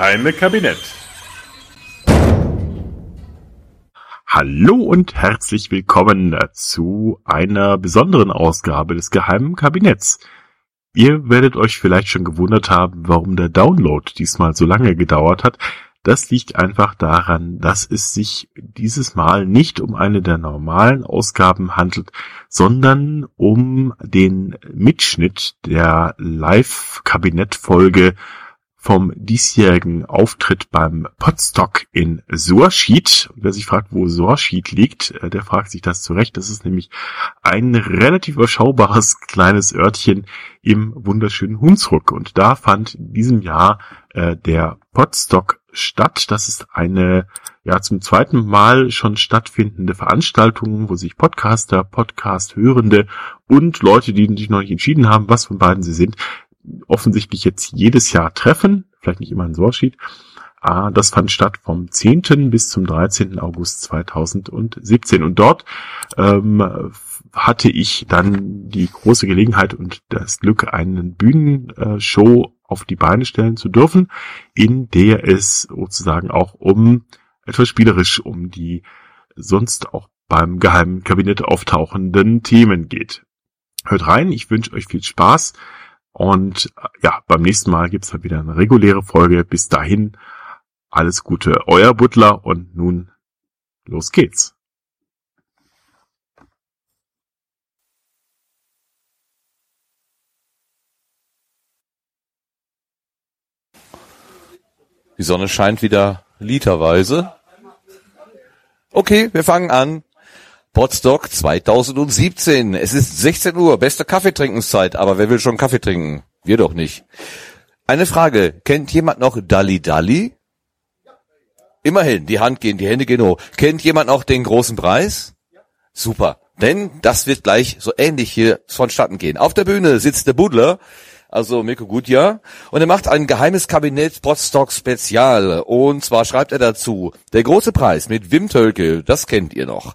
Geheime Kabinett. Hallo und herzlich willkommen zu einer besonderen Ausgabe des geheimen Kabinetts. Ihr werdet euch vielleicht schon gewundert haben, warum der Download diesmal so lange gedauert hat. Das liegt einfach daran, dass es sich dieses Mal nicht um eine der normalen Ausgaben handelt, sondern um den Mitschnitt der Live-Kabinett-Folge vom diesjährigen Auftritt beim Podstock in Sorschied. wer sich fragt, wo Sorschied liegt, äh, der fragt sich das zurecht. Das ist nämlich ein relativ überschaubares kleines Örtchen im wunderschönen Hunsrück. Und da fand in diesem Jahr äh, der Podstock statt. Das ist eine ja zum zweiten Mal schon stattfindende Veranstaltung, wo sich Podcaster, Podcast-Hörende und Leute, die sich noch nicht entschieden haben, was von beiden sie sind, offensichtlich jetzt jedes Jahr treffen, vielleicht nicht immer in Sorschied. Ah, das fand statt vom 10. bis zum 13. August 2017. Und dort ähm, hatte ich dann die große Gelegenheit und das Glück, einen Bühnenshow auf die Beine stellen zu dürfen, in der es sozusagen auch um etwas spielerisch um die sonst auch beim geheimen Kabinett auftauchenden Themen geht. Hört rein, ich wünsche euch viel Spaß. Und äh, ja, beim nächsten Mal gibt's dann wieder eine reguläre Folge. Bis dahin, alles Gute, euer Butler und nun los geht's. Die Sonne scheint wieder literweise. Okay, wir fangen an. Potsdok 2017. Es ist 16 Uhr, beste Kaffeetrinkenszeit, aber wer will schon Kaffee trinken? Wir doch nicht. Eine Frage, kennt jemand noch Dalli Dalli? Immerhin, die Hand gehen, die Hände gehen hoch. Kennt jemand noch den großen Preis? Super, denn das wird gleich so ähnlich hier vonstatten gehen. Auf der Bühne sitzt der Budler, also Mirko Gutjahr, und er macht ein geheimes Kabinett Potsdok Spezial. Und zwar schreibt er dazu, der große Preis mit Wim Tölke, das kennt ihr noch.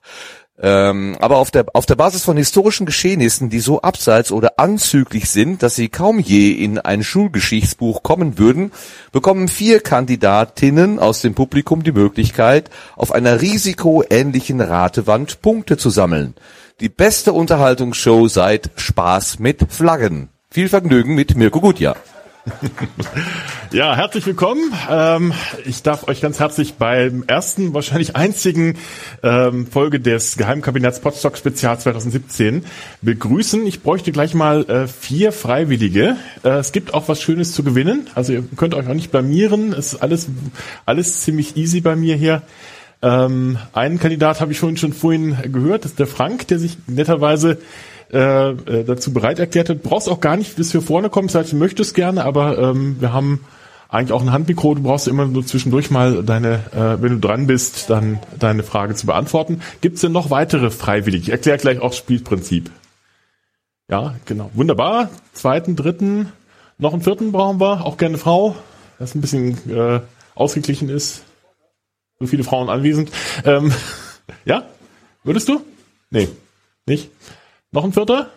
Ähm, aber auf der, auf der Basis von historischen Geschehnissen, die so abseits oder anzüglich sind, dass sie kaum je in ein Schulgeschichtsbuch kommen würden, bekommen vier Kandidatinnen aus dem Publikum die Möglichkeit, auf einer risikoähnlichen Ratewand Punkte zu sammeln. Die beste Unterhaltungsshow seit Spaß mit Flaggen. Viel Vergnügen mit Mirko Gutjahr. Ja, herzlich willkommen. Ähm, ich darf euch ganz herzlich beim ersten, wahrscheinlich einzigen ähm, Folge des Geheimkabinetts Potsdok Spezial 2017 begrüßen. Ich bräuchte gleich mal äh, vier Freiwillige. Äh, es gibt auch was Schönes zu gewinnen. Also ihr könnt euch auch nicht blamieren. Es ist alles, alles ziemlich easy bei mir hier. Ähm, einen Kandidat habe ich vorhin schon vorhin gehört, das ist der Frank, der sich netterweise äh, äh, dazu bereit erklärt hat. Brauchst auch gar nicht bis hier vorne kommen, das heißt, du möchtest gerne, aber ähm, wir haben eigentlich auch ein Handmikro. Du brauchst immer nur zwischendurch mal deine, äh, wenn du dran bist, dann deine Frage zu beantworten. Gibt es denn noch weitere Freiwillige? Ich erkläre gleich auch Spielprinzip. Ja, genau. Wunderbar. Zweiten, dritten, noch einen vierten brauchen wir. Auch gerne Frau, das ein bisschen äh, ausgeglichen ist. So viele Frauen anwesend. Ähm, ja? Würdest du? Nee, nicht? Noch ein vierter?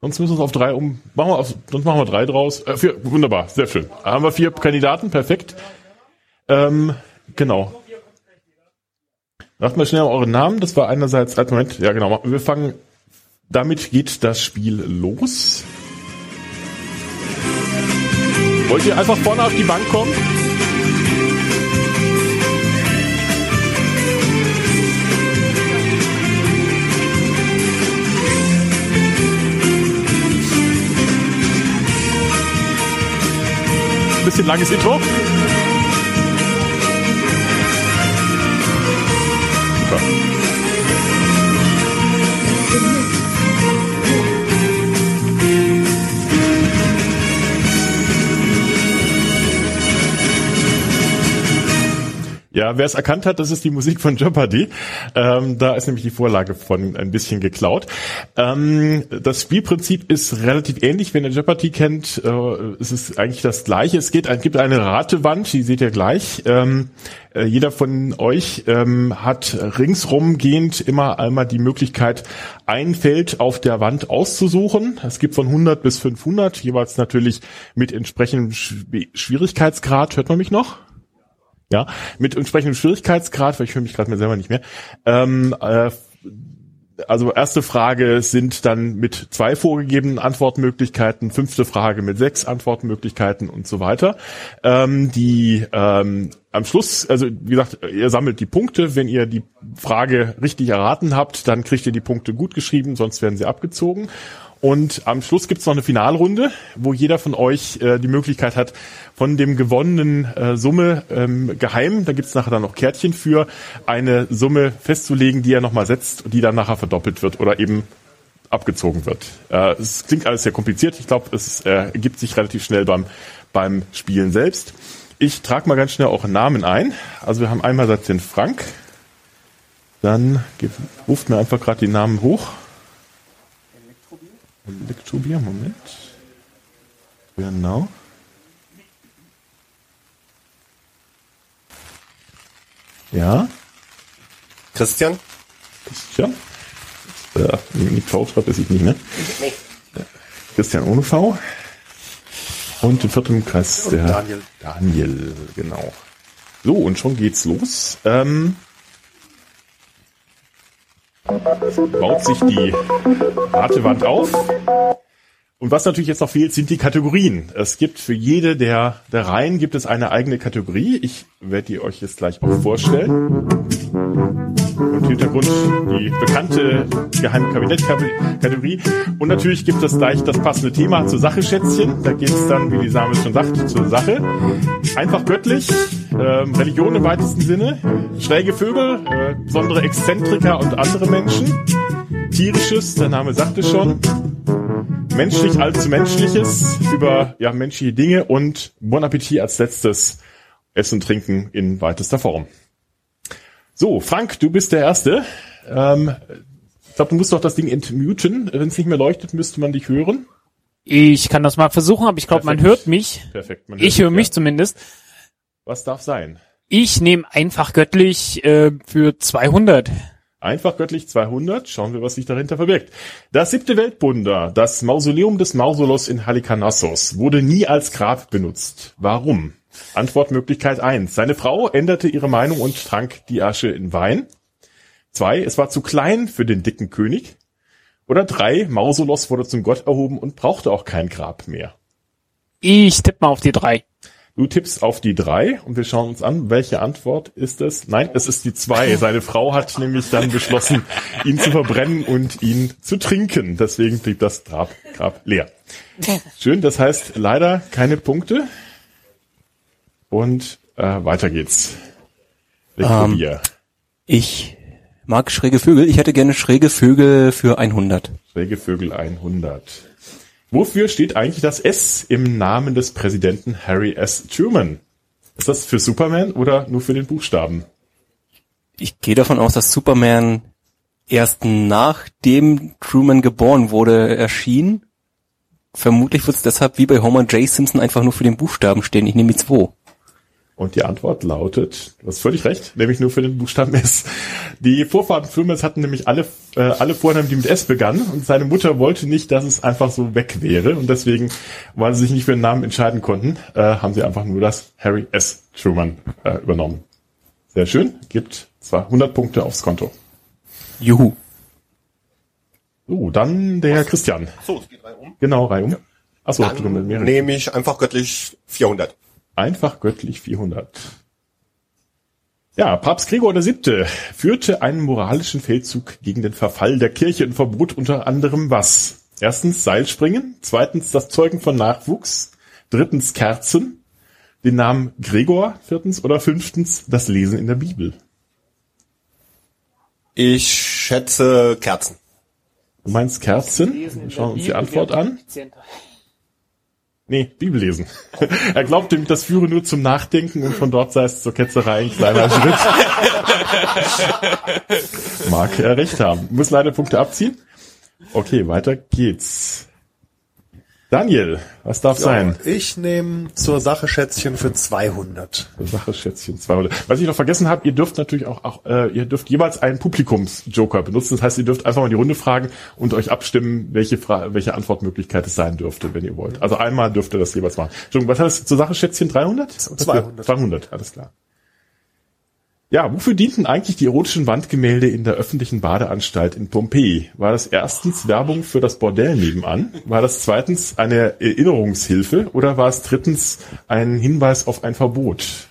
Sonst müssen wir es auf drei um. Machen wir auf, sonst machen wir drei draus. Äh, vier, wunderbar, sehr schön. Da haben wir vier Kandidaten, perfekt. Ähm, genau. Sagt mal schnell euren Namen. Das war einerseits, als Moment, ja genau. Wir fangen, damit geht das Spiel los. Wollt ihr einfach vorne auf die Bank kommen? Bisschen langes Intro. Super. Ja, wer es erkannt hat, das ist die Musik von Jeopardy. Ähm, da ist nämlich die Vorlage von ein bisschen geklaut. Ähm, das Spielprinzip ist relativ ähnlich. Wenn ihr Jeopardy kennt, äh, es ist eigentlich das gleiche. Es geht, es gibt eine Ratewand, die seht ihr gleich. Ähm, äh, jeder von euch ähm, hat ringsrum gehend immer einmal die Möglichkeit, ein Feld auf der Wand auszusuchen. Es gibt von 100 bis 500, jeweils natürlich mit entsprechendem Schwierigkeitsgrad. Hört man mich noch? Ja, mit entsprechendem Schwierigkeitsgrad, weil ich höre mich gerade mir selber nicht mehr. Ähm, äh, also erste Frage sind dann mit zwei vorgegebenen Antwortmöglichkeiten, fünfte Frage mit sechs Antwortmöglichkeiten und so weiter. Ähm, die ähm, am Schluss, also wie gesagt, ihr sammelt die Punkte. Wenn ihr die Frage richtig erraten habt, dann kriegt ihr die Punkte gut geschrieben, sonst werden sie abgezogen. Und am Schluss gibt's noch eine Finalrunde, wo jeder von euch äh, die Möglichkeit hat, von dem gewonnenen äh, Summe ähm, geheim, da gibt's nachher dann noch Kärtchen für, eine Summe festzulegen, die er nochmal setzt die dann nachher verdoppelt wird oder eben abgezogen wird. Äh, es klingt alles sehr kompliziert. Ich glaube, es äh, ergibt sich relativ schnell beim, beim Spielen selbst. Ich trage mal ganz schnell auch einen Namen ein. Also wir haben einmal den Frank. Dann ruft mir einfach gerade die Namen hoch. Elektrobier, Moment. Genau. Ja. Christian? Christian? Äh, mit V schreibt er sich nicht, ne? Nee. Christian ohne V. Und im vierten Kreis der Daniel. Daniel, genau. So, und schon geht's los. Ähm, baut sich die Ratewand auf. Und was natürlich jetzt noch fehlt, sind die Kategorien. Es gibt für jede der, der Reihen gibt es eine eigene Kategorie. Ich werde die euch jetzt gleich auch vorstellen. Und Hintergrund die bekannte geheime Kabinettkategorie. Und natürlich gibt es gleich das passende Thema zur Sache, Schätzchen. Da geht es dann, wie die Name schon sagt, zur Sache. Einfach göttlich, äh, Religion im weitesten Sinne, schräge Vögel, äh, besondere Exzentriker und andere Menschen. Tierisches, der Name sagt es schon menschlich allzu menschliches über ja menschliche Dinge und Bon Appetit als letztes Essen und Trinken in weitester Form. So, Frank, du bist der Erste. Ähm, ich glaube, du musst doch das Ding entmuten. Wenn es nicht mehr leuchtet, müsste man dich hören. Ich kann das mal versuchen, aber ich glaube, man hört mich. Perfekt. Man hört ich höre mich ja. zumindest. Was darf sein? Ich nehme einfach göttlich äh, für 200. Einfach göttlich 200. Schauen wir, was sich dahinter verbirgt. Das siebte Weltwunder, das Mausoleum des Mausolos in Halikarnassos, wurde nie als Grab benutzt. Warum? Antwortmöglichkeit 1. Seine Frau änderte ihre Meinung und trank die Asche in Wein. 2. Es war zu klein für den dicken König. Oder 3. Mausolos wurde zum Gott erhoben und brauchte auch kein Grab mehr. Ich tippe mal auf die 3. Du tippst auf die drei und wir schauen uns an, welche Antwort ist es? Nein, es ist die zwei. Seine Frau hat nämlich dann beschlossen, ihn zu verbrennen und ihn zu trinken. Deswegen blieb das Grab, Grab leer. Schön, das heißt leider keine Punkte. Und äh, weiter geht's. Ähm, ich mag schräge Vögel. Ich hätte gerne schräge Vögel für 100. Schräge Vögel 100. Wofür steht eigentlich das S im Namen des Präsidenten Harry S. Truman? Ist das für Superman oder nur für den Buchstaben? Ich gehe davon aus, dass Superman erst nachdem Truman geboren wurde erschien. Vermutlich wird es deshalb wie bei Homer J. Simpson einfach nur für den Buchstaben stehen. Ich nehme die 2. Und die Antwort lautet, du hast völlig recht, nämlich nur für den Buchstaben S. Die Vorfahren Filmes hatten nämlich alle, äh, alle Vornamen, die mit S begannen und seine Mutter wollte nicht, dass es einfach so weg wäre und deswegen, weil sie sich nicht für den Namen entscheiden konnten, äh, haben sie einfach nur das Harry S. Truman äh, übernommen. Sehr schön, gibt zwar 100 Punkte aufs Konto. Juhu. So, dann der Was? Christian. So, es geht rein um. Genau, rein um. Achso, dann nehme ich einfach göttlich 400. Einfach göttlich 400. Ja, Papst Gregor VII. führte einen moralischen Feldzug gegen den Verfall der Kirche und verbot unter anderem was? Erstens Seilspringen, zweitens das Zeugen von Nachwuchs, drittens Kerzen, den Namen Gregor, viertens oder fünftens das Lesen in der Bibel. Ich schätze Kerzen. Du meinst Kerzen? Wir schauen uns die Antwort an. Nee, Bibel lesen. er glaubt nämlich, das führe nur zum Nachdenken und von dort sei es zur Ketzerei ein kleiner Schritt. Mag er recht haben. Muss leider Punkte abziehen. Okay, weiter geht's. Daniel, was darf Ja, sein? Ich nehme zur Sache Schätzchen für 200. Zur Sache Schätzchen 200. Was ich noch vergessen habe, ihr dürft natürlich auch, auch äh, ihr dürft jeweils einen Publikumsjoker benutzen. Das heißt, ihr dürft einfach mal die Runde fragen und euch abstimmen, welche Fra welche Antwortmöglichkeit es sein dürfte, wenn ihr wollt. Also einmal dürft ihr das jeweils machen. Entschuldigung, was heißt zur Sache Schätzchen 300? 200. 200, alles klar. Ja, wofür dienten eigentlich die erotischen Wandgemälde in der öffentlichen Badeanstalt in Pompeji? War das erstens Werbung für das Bordell nebenan? War das zweitens eine Erinnerungshilfe? Oder war es drittens ein Hinweis auf ein Verbot?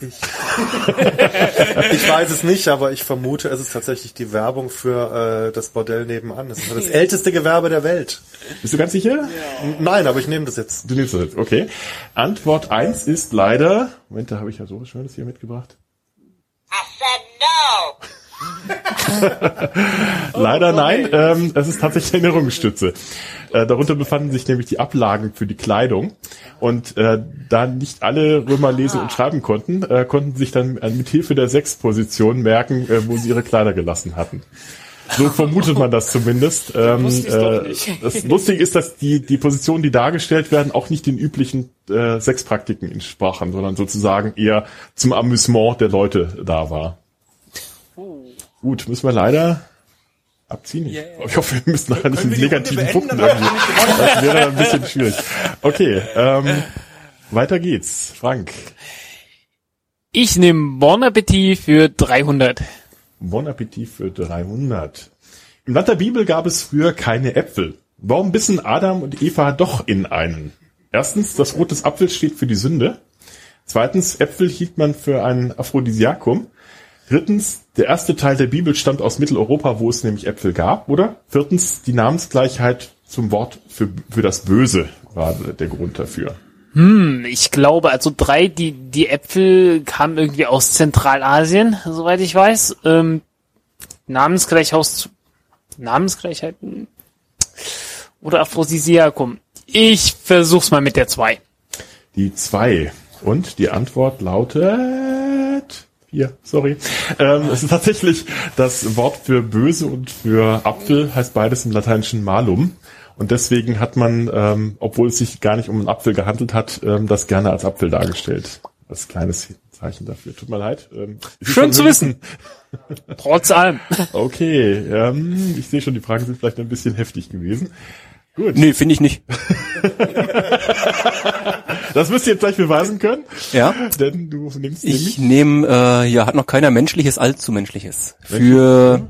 Ich weiß es nicht, aber ich vermute, es ist tatsächlich die Werbung für äh, das Bordell nebenan. Das ist das älteste Gewerbe der Welt. Bist du ganz sicher? N- Nein, aber ich nehme das jetzt. Du nimmst das jetzt, okay. Antwort eins ist leider, Moment, da habe ich ja so was Schönes hier mitgebracht. Leider nein, ähm, es ist tatsächlich eine Erinnerungsstütze. Äh, darunter befanden sich nämlich die Ablagen für die Kleidung. Und äh, da nicht alle Römer lesen und schreiben konnten, äh, konnten sich dann äh, mit Hilfe der Sechsposition merken, äh, wo sie ihre Kleider gelassen hatten. So vermutet man das zumindest. Ähm, äh, das Lustige ist, dass die, die Positionen, die dargestellt werden, auch nicht den üblichen äh, Sexpraktiken entsprachen, sondern sozusagen eher zum Amüsement der Leute da war. Gut, müssen wir leider abziehen. Ich- Ich hoffe, wir müssen nachher nicht mit negativen Punkten irgendwie. Das wäre ein bisschen schwierig. Okay, ähm, weiter geht's. Frank, Ich nehme Bon Appetit für 300. Bon Appetit für 300. Im Land der Bibel gab es früher keine Äpfel. Warum bissen Adam und Eva doch in einen? Erstens, das Rot des Apfels steht für die Sünde. Zweitens, Äpfel hielt man für ein Aphrodisiakum. Drittens, der erste Teil der Bibel stammt aus Mitteleuropa, wo es nämlich Äpfel gab, oder? Viertens, die Namensgleichheit zum Wort für, für das Böse war der Grund dafür. Hm, ich glaube, also drei, die, die Äpfel kamen irgendwie aus Zentralasien, soweit ich weiß. Ähm, Namensgleichhaus, Namensgleichheit oder Aphrodisiakum. Ich versuch's mal mit der zwei. Die zwei. Und die Antwort lautet vier, sorry. Ähm, es ist tatsächlich das Wort für böse und für Apfel heißt beides im Lateinischen malum. Und deswegen hat man, ähm, obwohl es sich gar nicht um einen Apfel gehandelt hat, ähm, das gerne als Apfel dargestellt. Als kleines Zeichen dafür. Tut mir leid. Ähm, Schön zu wissen. Trotz allem. Okay, ähm, ich sehe schon, die Fragen sind vielleicht ein bisschen heftig gewesen. Gut, Nee, finde ich nicht. das müsst ihr jetzt gleich beweisen können, Ja. denn du nimmst Ich nehme, äh, ja, hat noch keiner menschliches, allzu menschliches. Für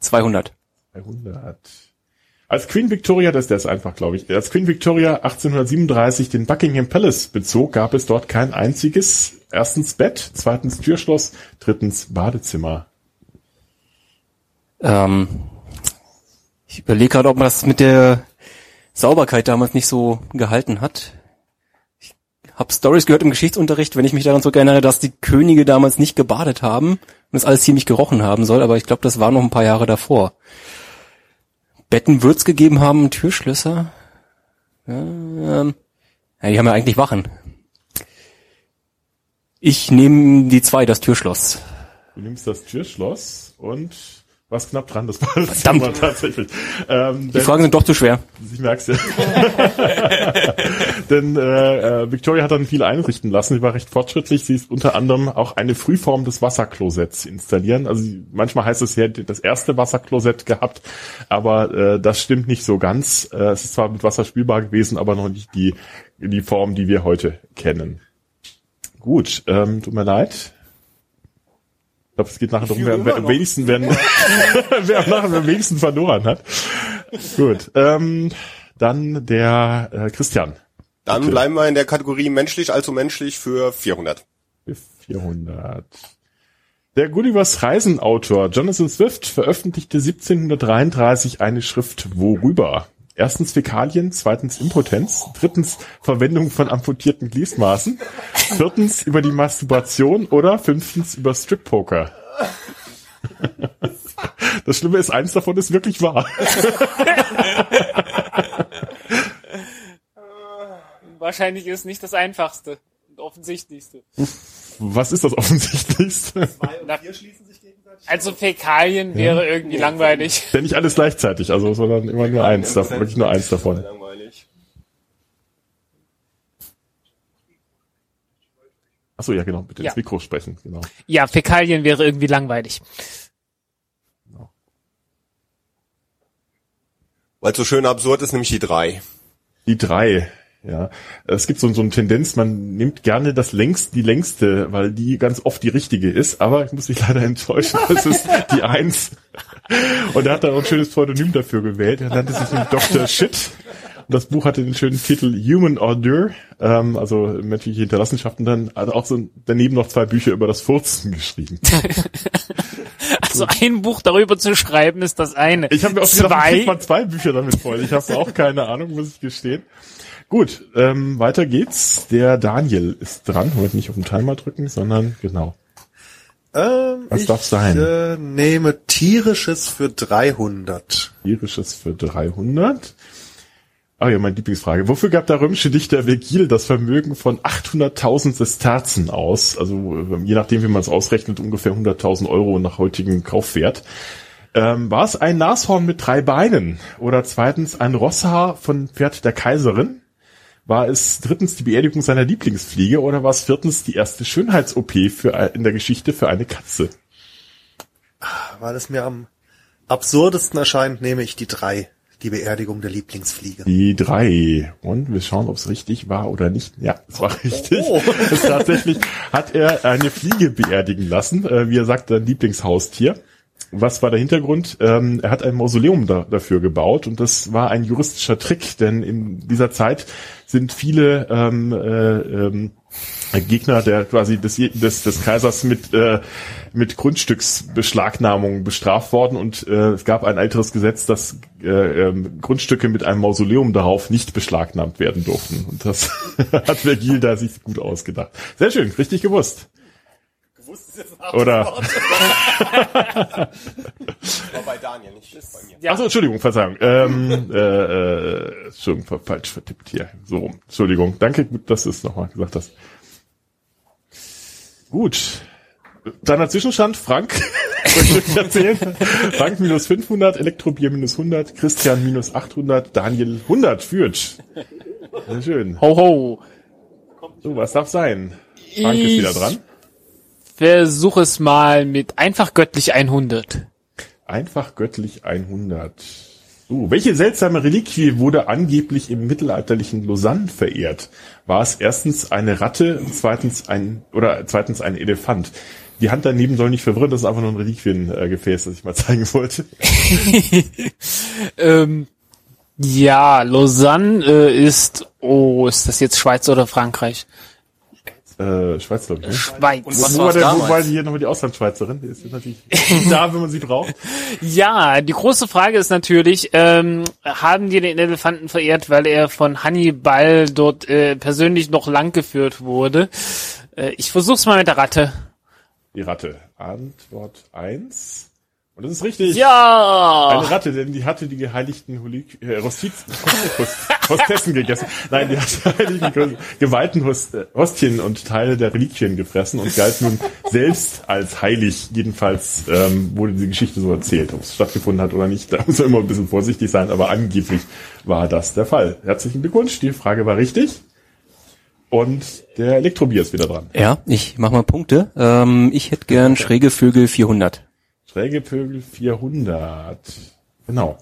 200. 300. Als Queen Victoria, das, der ist einfach, glaube ich, als Queen Victoria 1837 den Buckingham Palace bezog, gab es dort kein einziges, erstens Bett, zweitens Türschloss, drittens Badezimmer. Ähm, ich überlege gerade, ob man das mit der Sauberkeit damals nicht so gehalten hat. Habe Stories gehört im Geschichtsunterricht, wenn ich mich daran so erinnere, dass die Könige damals nicht gebadet haben und es alles ziemlich gerochen haben soll, aber ich glaube, das war noch ein paar Jahre davor. Betten wird's gegeben haben, Türschlösser. Ähm, ja, die haben ja eigentlich Wachen. Ich nehme die zwei, das Türschloss. Du nimmst das Türschloss und was knapp dran, das Badezimmer tatsächlich. Ähm, Die Fragen sind doch zu schwer. Ich merk's ja. Denn äh, äh, Victoria hat dann viel einrichten lassen. Sie war recht fortschrittlich. Sie ist unter anderem auch eine Frühform des Wasserklosetts installieren. Also manchmal heißt es, sie hätte das erste Wasserklosett gehabt, aber äh, das stimmt nicht so ganz. Äh, es ist zwar mit Wasser spielbar gewesen, aber noch nicht die, die Form, die wir heute kennen. Gut, ähm, tut mir leid. Ich glaube, es geht nachher darum, wer, wer am wenigsten, wer, wer nachher am wenigsten verloren hat. Gut, ähm, dann der äh, Christian. Dann Bitte. bleiben wir in der Kategorie menschlich, allzu menschlich für 400. Für 400. Der Gullivers Reisenautor Jonathan Swift veröffentlichte 1733 eine Schrift worüber? Erstens Fäkalien, zweitens Impotenz, drittens Verwendung von amputierten Gliesmaßen, viertens über die Masturbation oder fünftens über Strip-Poker. Das Schlimme ist, eins davon ist wirklich wahr. wahrscheinlich ist nicht das einfachste und offensichtlichste. Was ist das offensichtlichste? Na, also Fäkalien wäre irgendwie langweilig. Ja nicht alles gleichzeitig, also sondern immer nur eins, davon, wirklich nur eins davon. Langweilig. Achso, ja genau, bitte Ja. ins Mikro sprechen, genau. Ja, Fäkalien wäre irgendwie langweilig. Weil es so schön absurd ist, nämlich die drei. Die drei, ja. Es gibt so, so eine Tendenz, man nimmt gerne das längst, die längste, weil die ganz oft die richtige ist, aber ich muss mich leider enttäuschen, das ist die eins. Und er hat da auch ein schönes Pseudonym dafür gewählt. Er nannte sich Dr. Shit. Und das Buch hatte den schönen Titel Human Ordure, ähm, also menschliche Hinterlassenschaften, dann also auch so daneben noch zwei Bücher über das Furzen geschrieben. Also ein Buch darüber zu schreiben ist das eine. Ich habe mir auch gedacht, ich zwei. mal zwei Bücher damit voll. Ich habe auch keine Ahnung, muss ich gestehen. Gut, ähm, weiter geht's. Der Daniel ist dran. Heute nicht auf den Timer drücken, sondern genau. Ähm, Was ich darf's sein? Äh, nehme tierisches für 300. Irisches für 300. Ah ja, meine Lieblingsfrage. Wofür gab der römische Dichter Vergil das Vermögen von 800.000 Sesterzen aus? Also äh, je nachdem, wie man es ausrechnet, ungefähr 100.000 Euro nach heutigem Kaufwert. Ähm, war es ein Nashorn mit drei Beinen? Oder zweitens ein Rosshaar von Pferd der Kaiserin? War es drittens die Beerdigung seiner Lieblingsfliege? Oder war es viertens die erste Schönheits-OP ein- in der Geschichte für eine Katze? Weil es mir am absurdesten erscheint, nehme ich die drei. Die Beerdigung der Lieblingsfliege. Die drei. Und wir schauen, ob es richtig war oder nicht. Ja, es war richtig. Es tatsächlich hat er eine Fliege beerdigen lassen, äh, wie er sagt, sein Lieblingshaustier. Was war der Hintergrund? Ähm, er hat ein Mausoleum da, dafür gebaut und das war ein juristischer Trick, denn in dieser Zeit sind viele ähm, äh, ähm, Gegner der quasi des, des, des Kaisers mit, äh, mit Grundstücksbeschlagnahmung bestraft worden und äh, es gab ein älteres Gesetz, dass äh, ähm, Grundstücke mit einem Mausoleum darauf nicht beschlagnahmt werden durften. Und das hat Vergil da sich gut ausgedacht. Sehr schön, richtig gewusst. Oder? War bei Daniel, nicht bei mir. Ja. Achso, Entschuldigung, Verzeihung. Ähm, äh, äh, Entschuldigung, falsch vertippt hier. So rum. Entschuldigung. Danke, gut, dass du es nochmal gesagt hast. Gut. Deiner Zwischenstand, Frank, ich erzählen? Frank minus 500, Elektrobier minus 100, Christian minus 800, Daniel 100 führt. Sehr schön. Ho ho. So, was darf sein? Frank ist wieder dran. Versuch es mal mit einfach göttlich 100. Einfach göttlich 100. So, welche seltsame Reliquie wurde angeblich im mittelalterlichen Lausanne verehrt? War es erstens eine Ratte, zweitens ein oder zweitens ein Elefant? Die Hand daneben soll nicht verwirren, das ist einfach nur ein Reliquiengefäß, das ich mal zeigen wollte. Ähm, ja, Lausanne äh, ist, oh, ist das jetzt Schweiz oder Frankreich? Äh, Schweiz, glaube ich. Ne? Schweiz. was Wo war, der, wo damals? war hier nochmal die Auslandsschweizerin? Die ist jetzt natürlich da, wenn man sie braucht. Ja, die große Frage ist natürlich, ähm, haben die den Elefanten verehrt, weil er von Hannibal dort äh, persönlich noch langgeführt wurde? Äh, ich versuch's mal mit der Ratte. Die Ratte. Antwort eins. Und das ist richtig. Ja! Eine Ratte, denn die hatte die geheiligten Holik äh, Hostiz Host Hostessen gegessen. Nein, die hat die heiligen geweihten Host äh, Hostien und Teile der Reliquien gefressen und galt nun selbst als heilig. Jedenfalls ähm, wurde die Geschichte so erzählt. Ob es stattgefunden hat oder nicht, da muss man immer ein bisschen vorsichtig sein, aber angeblich war das der Fall. Herzlichen Glückwunsch, die Frage war richtig. Und der Elektrobier ist wieder dran. Ja, ich mach mal Punkte. Ähm, ich hätte gern schräge Vögel 400. Schräge Vögel 400. Genau.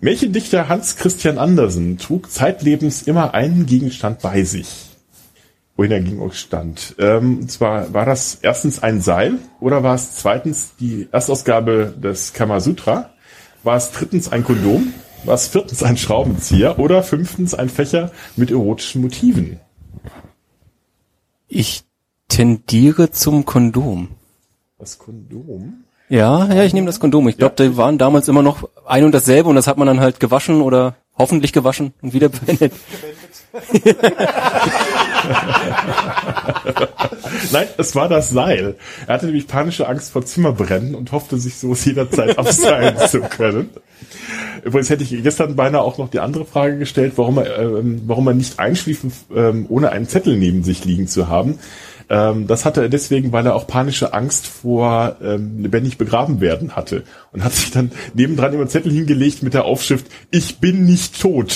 Märchendichter Hans Christian Andersen trug zeitlebens immer einen Gegenstand bei sich. Wohin er ging stand. Ähm, und zwar war das erstens ein Seil oder war es zweitens die Erstausgabe des Kamasutra? War es drittens ein Kondom? War es viertens ein Schraubenzieher oder fünftens ein Fächer mit erotischen Motiven? Ich tendiere zum Kondom. Das Kondom? Ja, ja, ich nehme das Kondom. Ich glaube, die waren damals immer noch ein und dasselbe und das hat man dann halt gewaschen oder hoffentlich gewaschen und wieder verwendet. Nein, es war das Seil. Er hatte nämlich panische Angst vor Zimmerbrennen und hoffte sich so jederzeit abseilen zu können. Übrigens hätte ich gestern beinahe auch noch die andere Frage gestellt, warum er, ähm, warum er nicht einschliefen, ähm, ohne einen Zettel neben sich liegen zu haben. Ähm, das hatte er deswegen, weil er auch panische Angst vor ähm, lebendig begraben werden hatte und hat sich dann nebendran immer Zettel hingelegt mit der Aufschrift Ich bin nicht tot.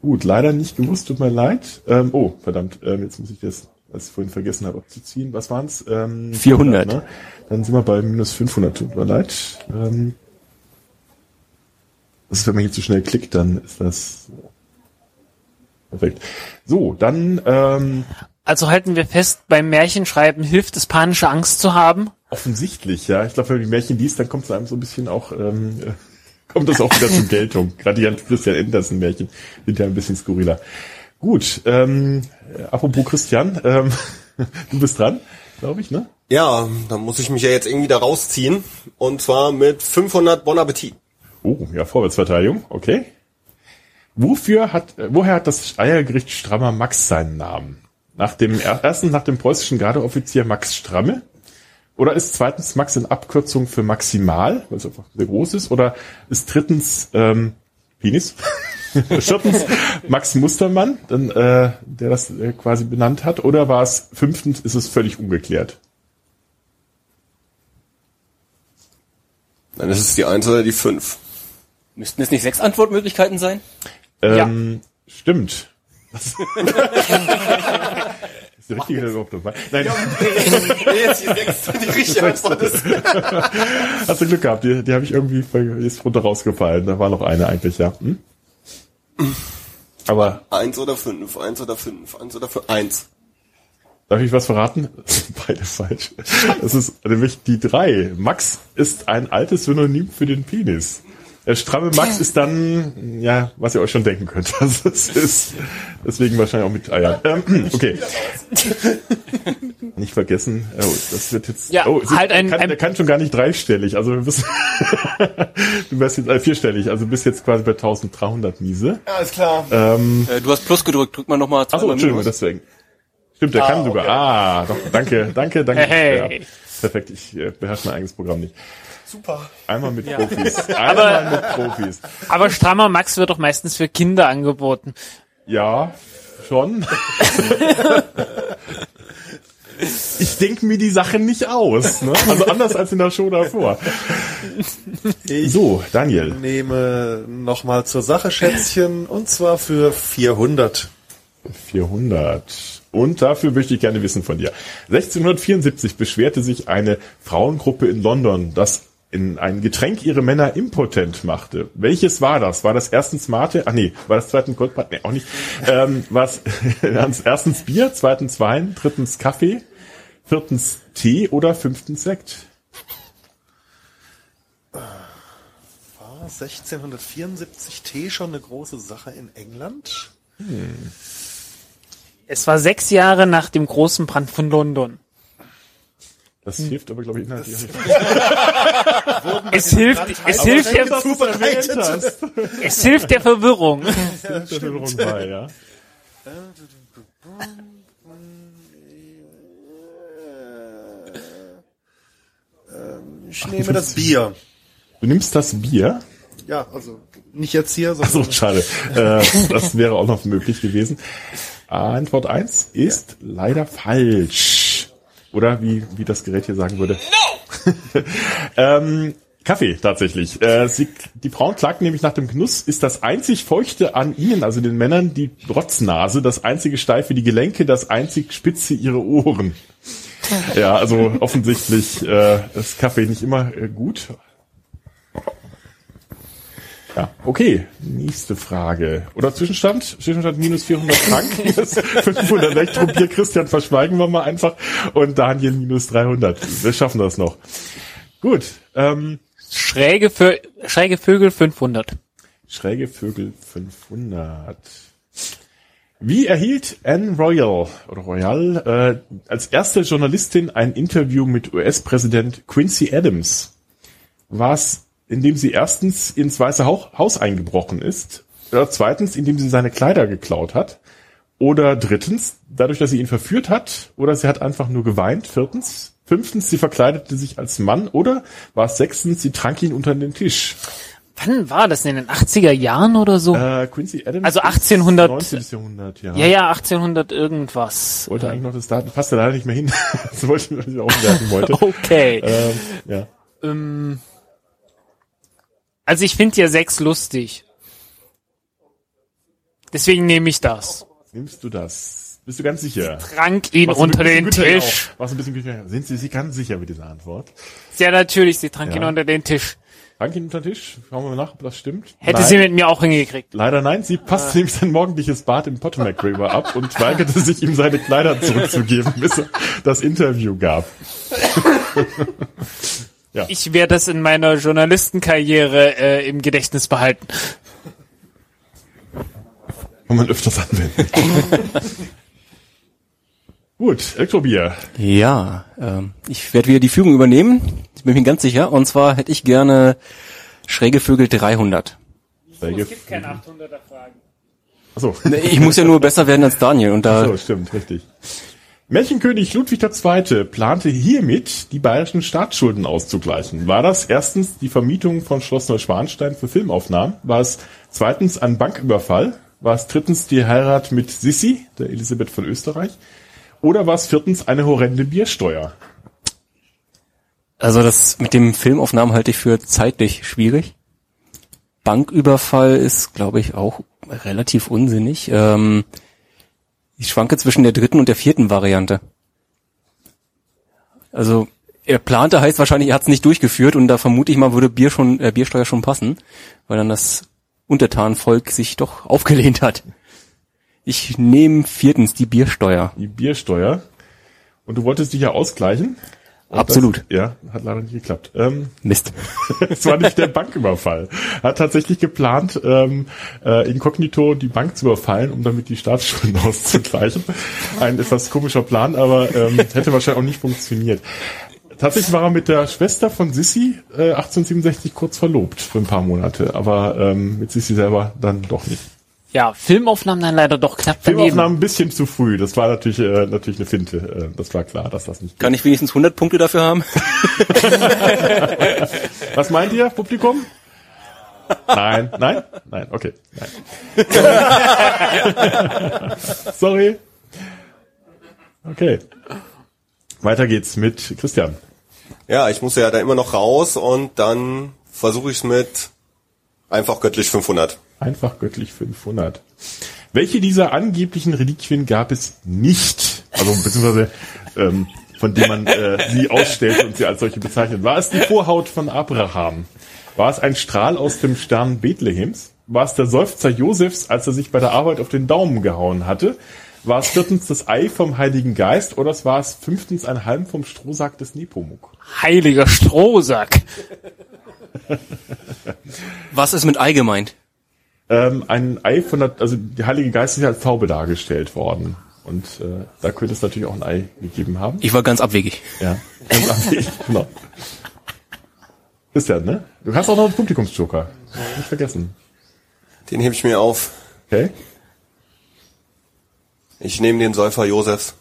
Gut, leider nicht gewusst, tut mir leid. Ähm, oh, verdammt, ähm, jetzt muss ich das, was ich vorhin vergessen habe, abzuziehen. Was waren's? Ähm, 400. Ne? Dann sind wir bei minus 500, tut mir leid. Ähm, das ist, wenn man hier zu schnell klickt, dann ist das perfekt. So, dann ähm, Also halten wir fest, beim Märchenschreiben hilft es, panische Angst zu haben. offensichtlich, ja. Ich glaube, wenn man die Märchen liest, dann kommt es einem so ein bisschen auch, ähm, äh, kommt das auch wieder zur Geltung. Gerade die Christian Andersen Märchen sind ja ein bisschen skurriler. Gut, ähm, äh, apropos Christian, ähm, du bist dran, glaube ich, ne? Ja, dann muss ich mich ja jetzt irgendwie da rausziehen. Und zwar mit 500 Bon Appetit. Oh, ja, Vorwärtsverteidigung, okay. Wofür hat, äh, woher hat das Eiergericht Strammer Max seinen Namen? Nach dem er- ersten, nach dem preußischen Gardeoffizier Max Stramme? Oder ist zweitens Max in Abkürzung für maximal, weil es einfach sehr groß ist? Oder ist drittens ähm, Penis? Viertens Max Mustermann, dann, äh, der das äh, quasi benannt hat? Oder war es fünftens, ist es völlig ungeklärt? Dann ist es die 1 oder die 5. Müssten es nicht sechs Antwortmöglichkeiten sein? Ähm, Stimmt. ist die richtige oder überhaupt dabei? Nein, jetzt die 6 die richtige Antwort ist. hast du Glück gehabt. Die, die habe ich irgendwie ist runter rausgefallen. Da war noch eine eigentlich, ja. Hm? Aber 1 oder 5, 1 oder 5, 1 oder 5, 1. darf ich was verraten? Beide falsch. Das ist nämlich die drei. Max ist ein altes Synonym für den Penis. Der stramme Max ist dann, ja, was ihr euch schon denken könnt. Also es ist deswegen wahrscheinlich auch mit Eiern. Ähm, okay. Nicht vergessen. Oh, das wird jetzt. Ja, oh, es halt ist, ein- kann, ein- der kann schon gar nicht dreistellig. Also du bist, du wärst jetzt äh, vierstellig. Also du bist jetzt quasi bei 1300 Miese. Alles klar. Äh, du hast Plus gedrückt, drück mal nochmal Achso, zweimal Entschuldigung, Minus. deswegen. Stimmt, der kann sogar. okay. Ah, doch, danke, danke, danke. Hey. Ja, perfekt, ich äh, beherrsche mein eigenes Programm nicht. Super. Einmal mit Profis. Einmal mit Profis. Aber strammer Max wird doch meistens für Kinder angeboten. Ja, schon. Ich denke mir die Sachen nicht aus. Ne? Also anders als in der Show davor. Ich So, Daniel. nehme nochmal zur Sache Schätzchen und zwar für 400. 400. Und dafür möchte ich gerne wissen von dir. 1674 beschwerte sich eine Frauengruppe in London, dass in ein Getränk ihre Männer impotent machte. Welches war das? War das erstens Mate? Ah nee, war das zweitens Goldbad? Nee, auch nicht. Ähm, war es erstens Bier, zweitens Wein, drittens Kaffee, viertens Tee oder fünftens Sekt? War 1674 Tee schon eine große Sache in England? Es war sechs Jahre nach dem großen Brand von London. Das hilft aber, glaube ich, inhaltlich auch nicht. Es hilft, es hilft, der, es hilft der Verwirrung. Schon bei, ja. Ich nehme das Bier. Du nimmst das Bier. Ja, also nicht jetzt hier, So, sondern schade. Äh, das wäre auch noch möglich gewesen. Antwort eins ist leider falsch. Oder wie, wie das Gerät hier sagen würde. No! ähm, Kaffee tatsächlich. Äh, sie, die Frauen klagten nämlich nach dem Genuss, ist das einzig Feuchte an ihnen, also den Männern, die Rotznase, das einzige steife die Gelenke, das einzig spitze ihre Ohren. Ja, also offensichtlich äh, ist Kaffee nicht immer äh, gut. Ja, okay. Nächste Frage. Oder Zwischenstand? Zwischenstand minus 400 Franken. Das 500 Elektrobier. Christian verschweigen wir mal einfach. Und Daniel minus 300. Wir schaffen das noch. Gut. Ähm, Schräge, Vö schräge Vögel 500. schräge Vögel 500. Wie erhielt Anne Royal oder Royal äh, als erste Journalistin ein Interview mit US-Präsident Quincy Adams? War es, indem sie erstens ins Weiße Hau- Haus eingebrochen ist, oder zweitens, indem sie seine Kleider geklaut hat, Oder drittens, dadurch, dass sie ihn verführt hat, oder sie hat einfach nur geweint. Viertens, fünftens, sie verkleidete sich als Mann, oder war es sechstens, sie trank ihn unter den Tisch. Wann war das? In den 80er Jahren oder so? Äh, Quincy Adams. Also ist 1800 19. Jahrhundert, ja. ja, ja, 1800 irgendwas. Wollte eigentlich noch das Datum, passt ja leider nicht mehr hin. das wollte ich, auch merken wollte. Okay. ähm, ja. Ähm, also ich finde ja sechs lustig. Deswegen nehme ich das. Nimmst du das? Bist du ganz sicher? Trank ihn Warst unter den Tisch. Warst ein bisschen güter? Sind Sie sich ganz sicher mit dieser Antwort? Ja, natürlich, sie trank Ja. ihn unter den Tisch. Trank ihn unter den Tisch? Schauen wir mal nach, ob das stimmt. Hätte Nein. sie mit mir auch hingekriegt. Leider nein, sie passt nämlich sein morgendliches Bad im Potomac River ab und weigerte sich, ihm seine Kleider zurückzugeben, bis er das Interview gab. Ich werde das in meiner Journalistenkarriere äh, im Gedächtnis behalten. Kann man öfters anwenden. Gut, Elektrobier. Ja, ähm, ich werde wieder die Führung übernehmen. Ich bin mir ganz sicher. Und zwar hätte ich gerne Schräge Vögel 300. keine 800er Fragen. Achso, Ich muss ja nur besser werden als Daniel. Und da so, stimmt, richtig. Märchenkönig Ludwig II. plante hiermit, die bayerischen Staatsschulden auszugleichen. War das erstens die Vermietung von Schloss Neuschwanstein für Filmaufnahmen? War es zweitens ein Banküberfall? War es drittens die Heirat mit Sissi, der Elisabeth von Österreich? Oder war es viertens eine horrende Biersteuer? Also das mit dem Filmaufnahmen halte ich für zeitlich schwierig. Banküberfall ist, glaube ich, auch relativ unsinnig. Ähm, ich schwanke zwischen der dritten und der vierten Variante. Also er plante heißt wahrscheinlich, er hat es nicht durchgeführt und da vermute ich mal, würde Bier schon, äh, Biersteuer schon passen, weil dann das Untertanenvolk sich doch aufgelehnt hat. Ich nehme viertens die Biersteuer. Die Biersteuer. Und du wolltest dich ja ausgleichen? Und Absolut. Das, ja, hat leider nicht geklappt. Ähm, Mist. Es war nicht der Banküberfall. Er hat tatsächlich geplant, ähm, äh, inkognito die Bank zu überfallen, um damit die Staatsschulden auszugleichen. Ein etwas komischer Plan, aber ähm, hätte wahrscheinlich auch nicht funktioniert. Tatsächlich war er mit der Schwester von Sissi äh, 1867 kurz verlobt für ein paar Monate, aber ähm, mit Sissi selber dann doch nicht. Ja, Filmaufnahmen dann leider doch knapp daneben. Filmaufnahmen ein bisschen zu früh. Das war natürlich äh, natürlich eine Finte. Äh, das war klar, dass das nicht. Kann ich wenigstens 100 Punkte dafür haben? Was meint ihr, Publikum? Nein, nein, nein, okay, nein. Sorry. Okay. Weiter geht's mit Christian. Ja, ich muss ja da immer noch raus und dann versuche ich es mit einfach göttlich 500. Einfach göttlich 500. Welche dieser angeblichen Reliquien gab es nicht? Also beziehungsweise ähm, von denen man äh, sie ausstellt und sie als solche bezeichnet. War es die Vorhaut von Abraham? War es ein Strahl aus dem Stern Bethlehems? War es der Seufzer Josefs, als er sich bei der Arbeit auf den Daumen gehauen hatte? War es viertens das Ei vom Heiligen Geist oder es war es fünftens ein Halm vom Strohsack des Nepomuk? Heiliger Strohsack. Was ist mit Ei gemeint? Ähm, ein Ei von der, also der Heilige Geist ist ja als Taube dargestellt worden. Und äh, da könnte es natürlich auch ein Ei gegeben haben. Ich war ganz abwegig. Ja, ganz abwegig, genau. Christian, ne? Du hast auch noch einen Publikumsjoker. Nicht vergessen. Den hebe ich mir auf. Okay? Ich nehme den Säufer Josefs.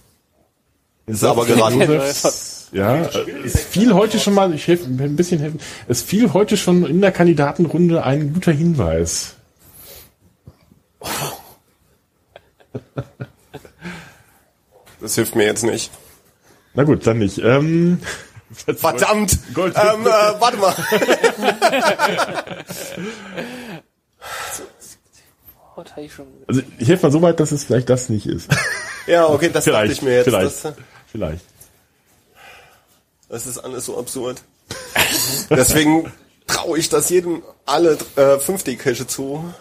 Ist aber geraten. Josefs, ja, es fiel heute schon mal, ich helfe ein bisschen helfen, es fiel heute schon in der Kandidatenrunde ein guter Hinweis. Das hilft mir jetzt nicht. Na gut, dann nicht. Ähm, Verdammt! Gold. Ähm, äh, warte mal. also ich helfe mal so weit, dass es vielleicht das nicht ist. Ja, okay, das dachte ich mir jetzt. Vielleicht, Das, vielleicht. das ist alles so absurd. Deswegen traue ich das jedem alle äh, 5D-Cache zu.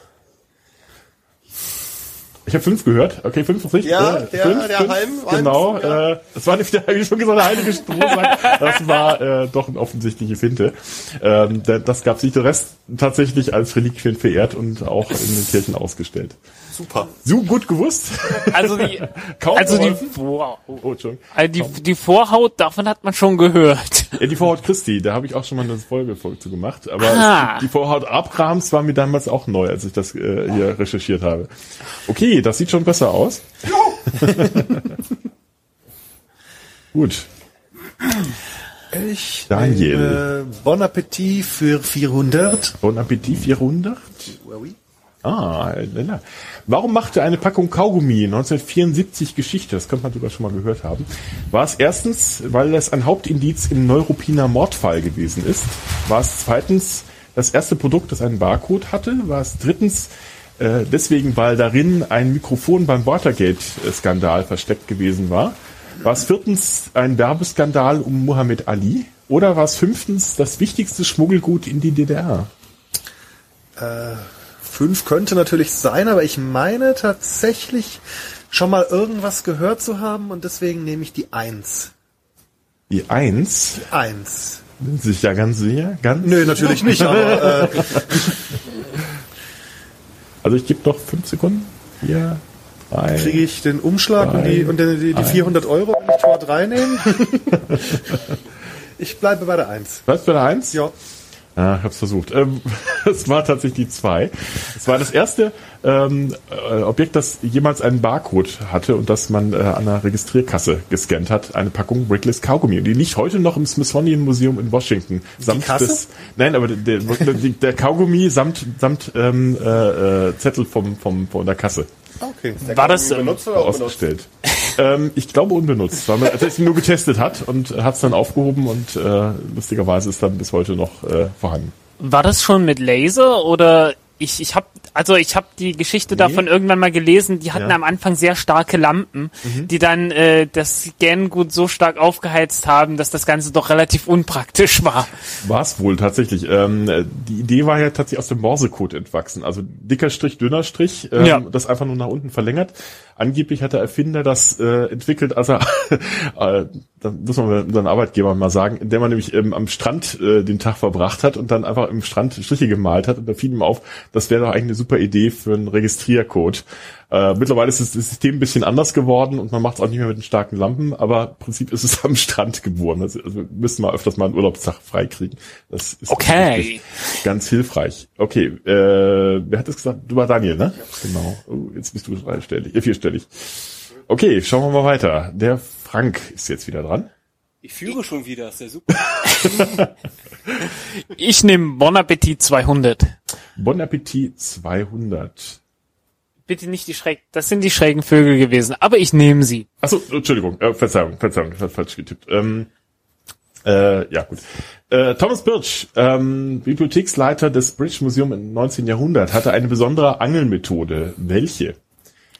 Ich habe fünf gehört. Okay, fünf ist richtig. Ja, Äh, der- fünf, der fünf, Halm, Genau. Halm, ja. Äh, das war nicht der, wie schon gesagt, der heilige Strohsack. Das war äh, doch eine offensichtliche Finte. Ähm, der, das gab sich der Rest tatsächlich als Reliquien verehrt und auch in den Kirchen ausgestellt. Super. So gut gewusst. Also die, Kaum also die, geholfen. wow. Oh, Entschuldigung. Also die, die Vorhaut, davon hat man schon gehört. Ja, die Vorhaut Christi, da habe ich auch schon mal eine Folge zu gemacht. Aber Ah. es, die Vorhaut Abrahams war mir damals auch neu, als ich das äh, hier recherchiert habe. Okay, Okay, das sieht schon besser aus. Gut. Ich Daniel. nehme Bon Appetit für 400. Bon Appetit 400. Ah, na. Warum machte eine Packung Kaugummi 1974 Geschichte? Das könnte man sogar schon mal gehört haben. War es erstens, weil es ein Hauptindiz im Neuruppiner Mordfall gewesen ist? War es zweitens das erste Produkt, das einen Barcode hatte? War es drittens äh, deswegen, weil darin ein Mikrofon beim Watergate-Skandal versteckt gewesen war? War es viertens ein Werbeskandal um Muhammad Ali? Oder war es fünftens das wichtigste Schmuggelgut in die DDR? Fünf könnte natürlich sein, aber ich meine tatsächlich schon mal irgendwas gehört zu haben und deswegen nehme ich die Eins. Die Eins? Eins. Sind Sie sich da ganz sicher? Ganz? Nö, natürlich nicht, aber äh, Also ich gebe noch fünf Sekunden. Vier, drei. kriege ich den Umschlag und die, und die, die, die Ein. 400 Euro, wenn ich Tor 3 nehme? ich bleibe bei der Eins. Was für eine Eins? Ja. Ah, ich hab's versucht. Ähm, es war tatsächlich die zwei. Es war das erste ähm, äh, Objekt, das jemals einen Barcode hatte und das man äh, an einer Registrierkasse gescannt hat. Eine Packung Brickless Kaugummi. Und die liegt heute noch im Smithsonian Museum in Washington. Samt? Des, nein, aber der, der, der Kaugummi samt, samt ähm, äh, äh, Zettel vom, vom, von der Kasse Okay. War das, ähm, benutzt oder ausgestellt. ähm, ich glaube unbenutzt, weil man tatsächlich nur getestet hat und hat es dann aufgehoben und äh, lustigerweise ist dann bis heute noch äh, vorhanden. War das schon mit Laser oder ich ich habe also ich habe die Geschichte davon irgendwann mal gelesen, die hatten Ja. am Anfang sehr starke Lampen, die dann äh, das Scan-Gut so stark aufgeheizt haben, dass das Ganze doch relativ unpraktisch war. War es wohl tatsächlich. Ähm, äh, die Idee war ja tatsächlich aus dem Morsecode entwachsen. Also dicker Strich, dünner Strich, ähm, Ja. das einfach nur nach unten verlängert. Angeblich hat der Erfinder das äh, entwickelt, als er, äh, da muss man unseren Arbeitgeber mal sagen, indem man nämlich ähm, am Strand äh, den Tag verbracht hat und dann einfach im Strand Striche gemalt hat und da fiel ihm auf, das wäre doch eigentlich eine super Idee für einen Registriercode. Äh, mittlerweile ist das System ein bisschen anders geworden und man macht es auch nicht mehr mit den starken Lampen, aber im Prinzip ist es am Strand geboren. Also, also wir müssen mal öfters mal einen Urlaubstag freikriegen. Das ist Okay. ganz hilfreich. Okay, äh, wer hat das gesagt? Du war Daniel, ne? Genau. Oh, jetzt bist du dreistellig, äh, vierstellig. Okay, schauen wir mal weiter. Der Frank ist jetzt wieder dran. Ich führe schon wieder, ist ja super. Ich nehme Bon Appetit 200. Bon Appetit 200. Bitte nicht die schräg, das sind die schrägen Vögel gewesen, aber ich nehme sie. Achso, Entschuldigung, äh, Verzeihung, Verzeihung, ich falsch getippt. Ähm, äh, ja, gut. Äh, Thomas Birch, ähm, Bibliotheksleiter des British Museum im 19. Jahrhundert, hatte eine besondere Angelmethode. Welche?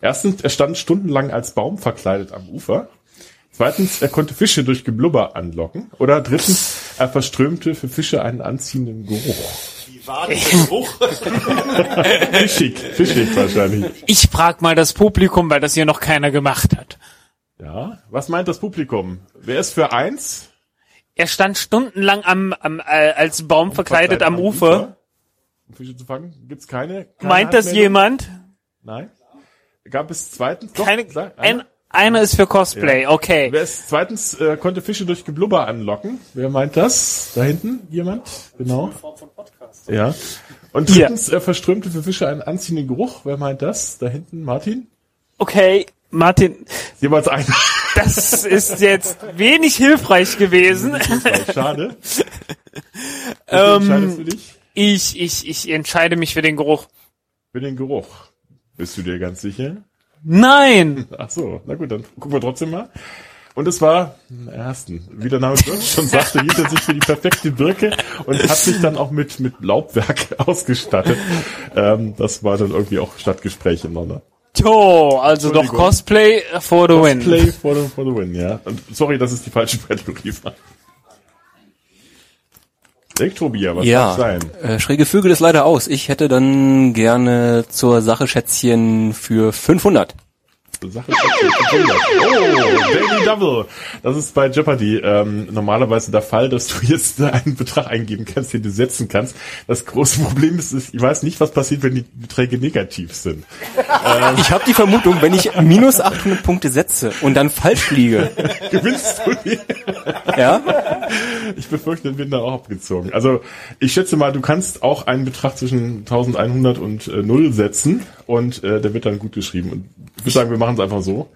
Erstens, er stand stundenlang als Baum verkleidet am Ufer. Zweitens, er konnte Fische durch Geblubber anlocken. Oder drittens, er verströmte für Fische einen anziehenden Geruch. Der Geruch? Fischig, fischig wahrscheinlich. Ich frag mal das Publikum, weil das hier noch keiner gemacht hat. Ja, was meint das Publikum? Wer ist für eins? Er stand stundenlang am, am äh, als Baum verkleidet am Ufer. Um Fische zu fangen? Gibt's keine? keine Meint das jemand? Nein. Gab es zweitens? Doch, Keine, sag, ein, einer ist für Cosplay, okay. Wer ist zweitens äh, konnte Fische durch Geblubber anlocken? Wer meint das? Da hinten jemand? Genau. Ja. Und drittens er verströmte für Fische einen anziehenden Geruch. Wer meint das? Da hinten Martin? Okay, Martin, Jeweils ein. das ist jetzt wenig hilfreich gewesen. Schade. Ähm, Was entscheidest du dich? Ich, ich, ich entscheide mich für den Geruch. Für den Geruch. Bist du dir ganz sicher? Nein! Ach so, na gut, dann gucken wir trotzdem mal. Und es war im ersten, wie der Name schon sagte, hielt er sich für die perfekte Birke und hat sich dann auch mit, mit Laubwerk ausgestattet. Ähm, das war dann irgendwie auch Stadtgespräch ineinander. Jo, also doch. Cosplay for the win. Play for the, for the win, ja. Und sorry, dass es die falsche Kategorie war. Elektrobier, was ja, sein? äh, schräge Vögel ist leider aus. Ich hätte dann gerne zur Sache Schätzchen für 500. Sache. Oh, Daily Double. Das ist bei Jeopardy ähm, normalerweise der Fall, dass du jetzt einen Betrag eingeben kannst, den du setzen kannst. Das große Problem ist, ich weiß nicht, was passiert, wenn die Beträge negativ sind. Ich habe die Vermutung, wenn ich minus 800 Punkte setze und dann falsch liege, Gewinnst du die? ja, Ich befürchte, den wird dann auch abgezogen. Also ich schätze mal, du kannst auch einen Betrag zwischen 1100 und äh, 0 setzen und äh, der wird dann gut geschrieben. Und ich würde sagen, wir machen es einfach so.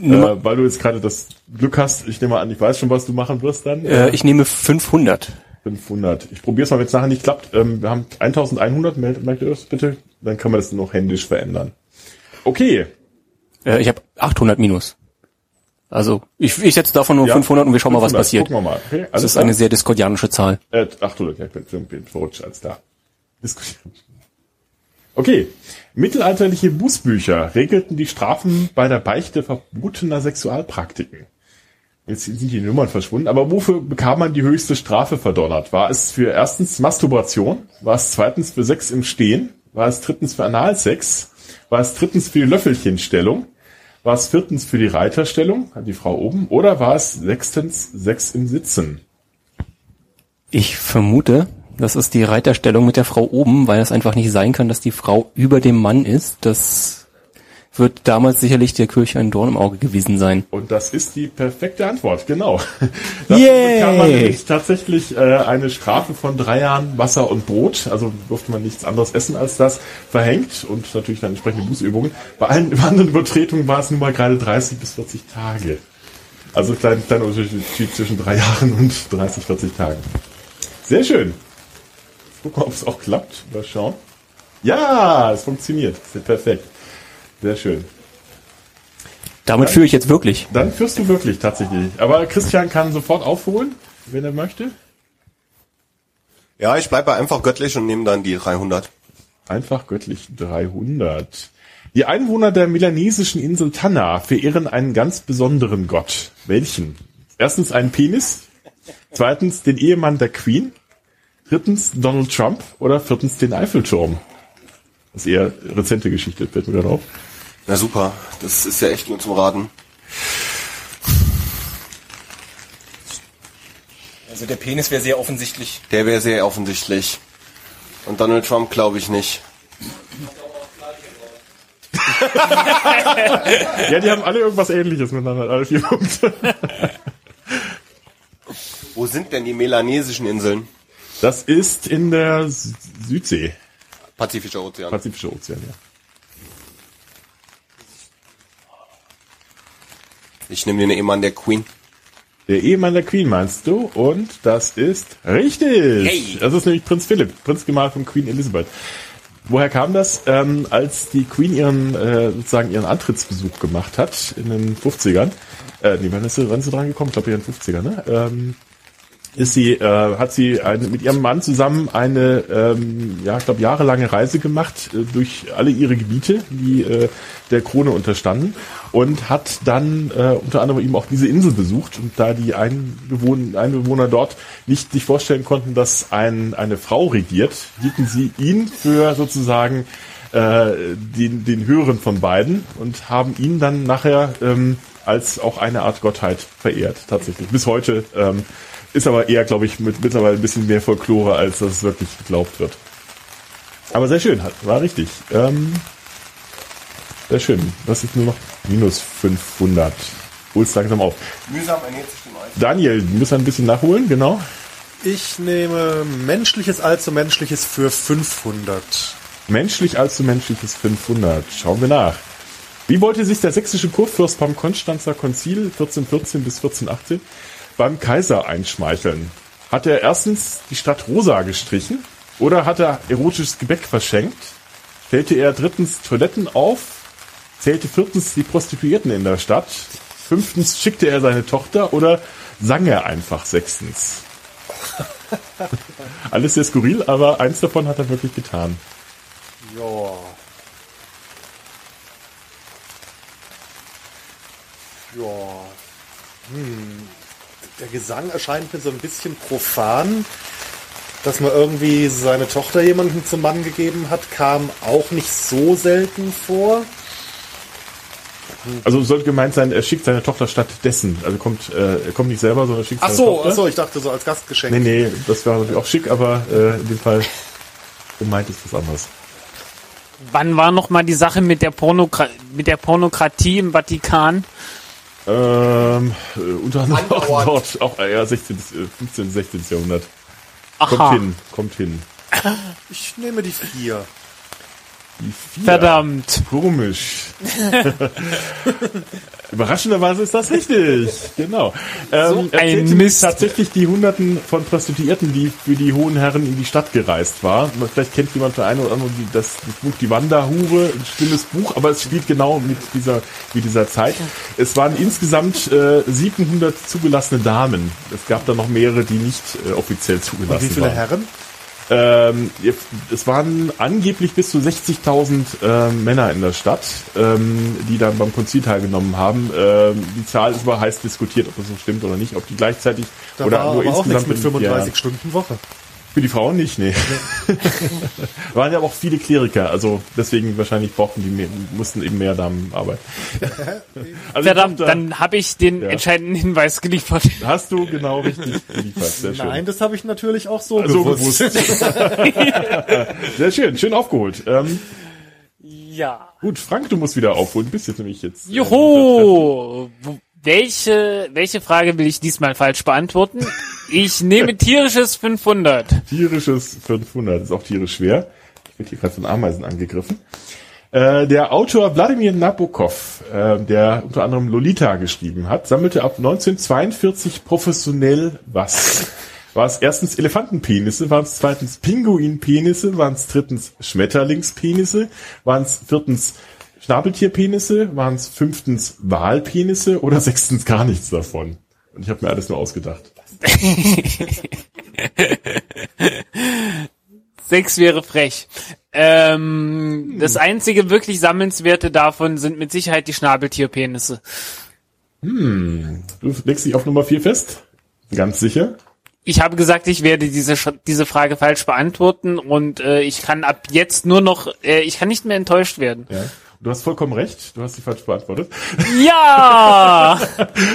Äh, weil du jetzt gerade das Glück hast, ich nehme an, ich weiß schon, was du machen wirst dann. äh, ich nehme 500. 500. Ich probiere es mal, wenn es nachher nicht klappt. Ähm, wir haben 1100, meldet merkt ihr das bitte? Dann kann man das noch händisch verändern. Okay. Äh, ich habe 800 minus. Also ich, ich setze davon nur Ja, 500 und wir schauen mal, was 500. passiert. Gucken wir mal. Okay, Das ist klar. eine sehr diskordianische Zahl. Äh, 800, ja, ich bin, bin verrutscht als da. Diskutieren. Okay. Mittelalterliche Bußbücher regelten die Strafen bei der Beichte verbotener Sexualpraktiken. Jetzt sind die Nummern verschwunden, aber wofür bekam man die höchste Strafe verdonnert? War es für erstens Masturbation? War es zweitens für Sex im Stehen? War es drittens für Analsex? War es drittens für die Löffelchenstellung? War es viertens für die Reiterstellung, hat die Frau oben? Oder war es sechstens Sex im Sitzen? Ich vermute, das ist die Reiterstellung mit der Frau oben, weil es einfach nicht sein kann, dass die Frau über dem Mann ist. Das wird damals sicherlich der Kirche ein Dorn im Auge gewesen sein. Und das ist die perfekte Antwort, genau. Yay! bekam man nämlich tatsächlich äh, eine Strafe von drei Jahren Wasser und Brot, also durfte man nichts anderes essen als das, verhängt und natürlich dann entsprechende Bußübungen. Bei allen anderen Übertretungen war es nun mal gerade 30 bis 40 Tage. Also klein, kleiner Unterschied zwischen drei Jahren und 30, 40 Tagen. Sehr schön. Gucken ob es auch klappt. Mal schauen. Ja, es funktioniert. Ist perfekt. Sehr schön. Damit führe ich jetzt wirklich. Dann führst du wirklich tatsächlich. Aber Christian kann sofort aufholen, wenn er möchte. Ja, ich bleibe einfach göttlich und nehme dann die 300. Einfach göttlich 300. Die Einwohner der melanesischen Insel Tanna verehren einen ganz besonderen Gott. Welchen? Erstens einen Penis, zweitens den Ehemann der Queen, drittens Donald Trump oder viertens den Eiffelturm. Das ist eher rezente Geschichte, fällt mir gerade auf. Na super, das ist ja echt nur zum Raten. Also der Penis wäre sehr offensichtlich. Der wäre sehr offensichtlich. Und Donald Trump glaube ich nicht. Ja, die haben alle irgendwas ähnliches miteinander, alle vier Punkte. Wo sind denn die melanesischen Inseln? Das ist in der Südsee, Pazifischer Ozean. Pazifischer Ozean, ja. Ich nehme den Ehemann der Queen. Der Ehemann der Queen meinst du? Und das ist richtig. Yay. Das ist nämlich Prinz Philipp, Prinzgemahl von Queen Elizabeth. Woher kam das? Ähm, als die Queen ihren äh, sozusagen ihren Antrittsbesuch gemacht hat in den 50ern, äh, nee, wann ist sie, wann ist sie dran gekommen? Ich glaube in den 50ern, ne? Ähm, ist sie, äh, hat sie eine, mit ihrem Mann zusammen eine, ähm, ja, ich glaube, jahrelange Reise gemacht äh, durch alle ihre Gebiete, die äh, der Krone unterstanden und hat dann äh, unter anderem eben auch diese Insel besucht und da die Einbewohner, Einbewohner dort nicht sich vorstellen konnten, dass ein, eine Frau regiert, hielten sie ihn für sozusagen äh, den, den höheren von beiden und haben ihn dann nachher ähm, als auch eine Art Gottheit verehrt, tatsächlich. Bis heute ähm, ist aber eher, glaube ich, mit, mittlerweile ein bisschen mehr Folklore, als dass es wirklich geglaubt wird. Aber sehr schön, hat, war richtig. Ähm, sehr schön. Das ist nur noch minus 500. Hol's langsam auf. Mühsam ernährt sich die meisten. Daniel, du musst ein bisschen nachholen, genau. Ich nehme menschliches allzu menschliches für 500. Menschlich allzu menschliches 500. Schauen wir nach. Wie wollte sich der sächsische Kurfürst beim Konstanzer Konzil 1414 bis 1418 beim Kaiser einschmeicheln? Hat er erstens die Stadt rosa gestrichen oder hat er erotisches Gebäck verschenkt? Stellte er drittens Toiletten auf? Zählte viertens die Prostituierten in der Stadt? Fünftens schickte er seine Tochter oder sang er einfach sechstens? Alles sehr skurril, aber eins davon hat er wirklich getan. Ja. Ja. Hm. Der Gesang erscheint mir so ein bisschen profan. Dass man irgendwie seine Tochter jemandem zum Mann gegeben hat, kam auch nicht so selten vor. Also sollte gemeint sein, er schickt seine Tochter stattdessen. Also kommt, äh, er kommt nicht selber, sondern schickt Ach seine so, Tochter. ach so, ich dachte so als Gastgeschenk. Nee, nee, das wäre natürlich auch schick, aber äh, in dem Fall gemeint ist was anderes. Wann war noch mal die Sache mit der, mit der Pornokratie im Vatikan? Ähm, äh, unter anderem auch dort, auch äh, ja, 16, äh, 15, 16. Jahrhundert. Kommt Aha, hin, kommt hin. Ich nehme die vier. Die vier. verdammt. Komisch. Überraschenderweise ist das richtig. Genau. Ähm, So ein Mist. tatsächlich die Hunderten von Prostituierten, die für die hohen Herren in die Stadt gereist war. Vielleicht kennt jemand der eine oder andere die, das, das Buch Die Wanderhure, ein schlimmes Buch, aber es spielt genau mit dieser, mit dieser Zeit. Es waren insgesamt äh, 700 zugelassene Damen. Es gab da noch mehrere, die nicht äh, offiziell zugelassen Und wie viele waren. Herren? Ähm, es waren angeblich bis zu 60.000 äh, Männer in der Stadt, ähm, die dann beim Konzil teilgenommen haben. Ähm, die Zahl ist aber heiß diskutiert, ob das so stimmt oder nicht, ob die gleichzeitig Da oder war nur aber auch nichts insgesamt mit ja, 35 Stunden Woche. Für die Frauen nicht, nee. waren ja aber auch viele Kleriker, also deswegen wahrscheinlich brauchten die mehr, mussten eben mehr Damen arbeiten. also Verdammt, da dann habe ich den Ja. entscheidenden Hinweis geliefert. hast du genau richtig geliefert. Sehr schön. Nein, das habe ich natürlich auch so so gewusst. bewusst. Sehr schön, schön aufgeholt. Ähm, Ja. Gut, Frank, du musst wieder aufholen. Du bist jetzt nämlich jetzt. äh, Juhu! Welche, welche Frage will ich diesmal falsch beantworten? Ich nehme tierisches 500. Tierisches 500. Ist auch tierisch schwer. Ich werde hier gerade von Ameisen angegriffen. Äh, der Autor Wladimir Nabokov, äh, der unter anderem Lolita geschrieben hat, sammelte ab 1942 professionell was? War es erstens Elefantenpenisse, waren es zweitens Pinguinpenisse, waren es drittens Schmetterlingspenisse, waren es viertens Schnabeltierpenisse, waren es fünftens Walpenisse oder sechstens gar nichts davon? Und ich habe mir alles nur ausgedacht. Sechs wäre frech. Ähm, Das einzige wirklich Sammelswerte davon sind mit Sicherheit die Schnabeltierpenisse. Du legst dich auf Nummer 4 fest? Ganz sicher? Ich habe gesagt, ich werde diese, diese Frage falsch beantworten und äh, ich kann ab jetzt nur noch, äh, ich kann nicht mehr enttäuscht werden. Ja. Du hast vollkommen recht. Du hast sie falsch beantwortet. Ja!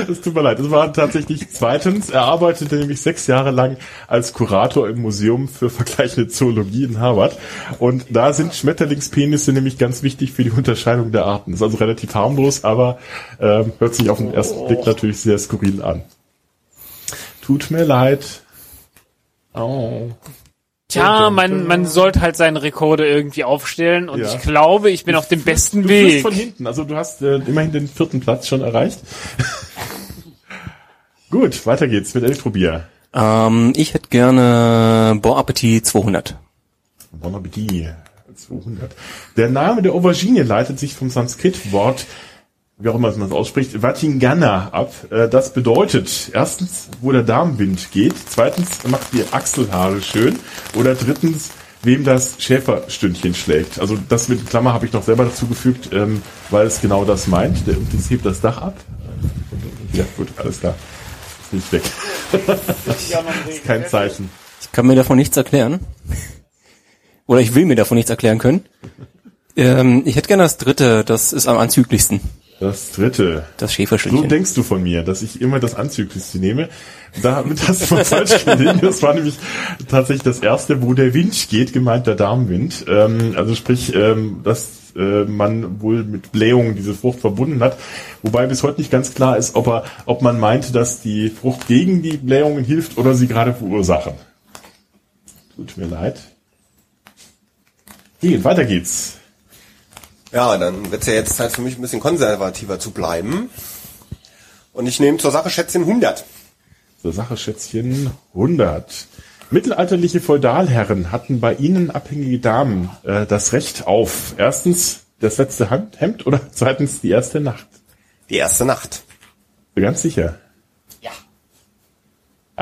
Es tut mir leid. Es war tatsächlich zweitens. Er arbeitete nämlich sechs Jahre lang als Kurator im Museum für vergleichende Zoologie in Harvard. Und da sind Schmetterlingspenisse nämlich ganz wichtig für die Unterscheidung der Arten. Ist also relativ harmlos, aber ähm, hört sich auf den ersten Blick natürlich sehr skurril an. Tut mir leid. Oh. Tja, man, man sollte halt seine Rekorde irgendwie aufstellen und Ja. ich glaube, ich bin auf dem besten Du Weg. von hinten. Also du hast äh, immerhin den vierten Platz schon erreicht. Gut, weiter geht's mit Elektrobier. Ähm, ich hätte gerne Bon Appetit 200. Bon Appetit 200. Der Name der Aubergine leitet sich vom Sanskrit-Wort, wie auch immer man es ausspricht, Vatingana ab. Äh, Das bedeutet, erstens, wo der Darmwind geht, zweitens, macht die Achselhaare schön oder drittens, wem das Schäferstündchen schlägt. Also das mit Klammer habe ich noch selber dazu gefügt, ähm, weil es genau das meint. Der das hebt das Dach ab. Ja, gut, alles klar. Ist nicht weg. ist kein Zeichen. Ich kann mir davon nichts erklären. Oder ich will mir davon nichts erklären können. Ähm, ich hätte gerne das dritte, das ist am anzüglichsten. Das dritte. Das So Schäferstündchen. denkst du von mir, dass ich immer das Anzüglichste nehme. Damit hast du mal falsch gelegen. Das war nämlich tatsächlich das erste, wo der Wind geht, gemeint der Darmwind. Ähm, also sprich, ähm, dass äh, man wohl mit Blähungen diese Frucht verbunden hat. Wobei bis heute nicht ganz klar ist, ob, er, ob man meinte, dass die Frucht gegen die Blähungen hilft oder sie gerade verursachen. Tut mir leid. Geht, weiter geht's. Ja, dann wird's ja jetzt Zeit für mich ein bisschen konservativer zu bleiben. Und ich nehme zur Sache Schätzchen 100. Zur Sache Schätzchen 100. Mittelalterliche Feudalherren hatten bei ihnen abhängige Damen äh, das Recht auf erstens das letzte Hand- Hemd oder zweitens die erste Nacht. Die erste Nacht. Ganz sicher.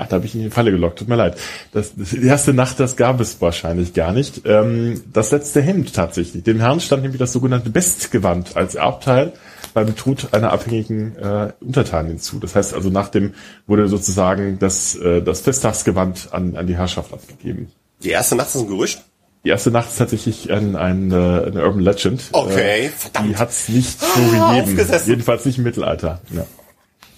Ach, da habe ich in die Falle gelockt. Tut mir leid. Das, das, die erste Nacht, das gab es wahrscheinlich gar nicht. Ähm, das letzte Hemd tatsächlich. Dem Herrn stand nämlich das sogenannte Bestgewand als Erbteil beim Tod einer abhängigen äh, Untertanin zu. Das heißt also, nach dem wurde sozusagen das, äh, das Festtagsgewand an, an die Herrschaft abgegeben. Die erste Nacht ist ein Gerücht. Die erste Nacht ist tatsächlich ein, ein, äh, eine Urban Legend. Okay, Äh, verdammt. Die hat es nicht so Ah, gegeben. Jedenfalls nicht im Mittelalter. Ja.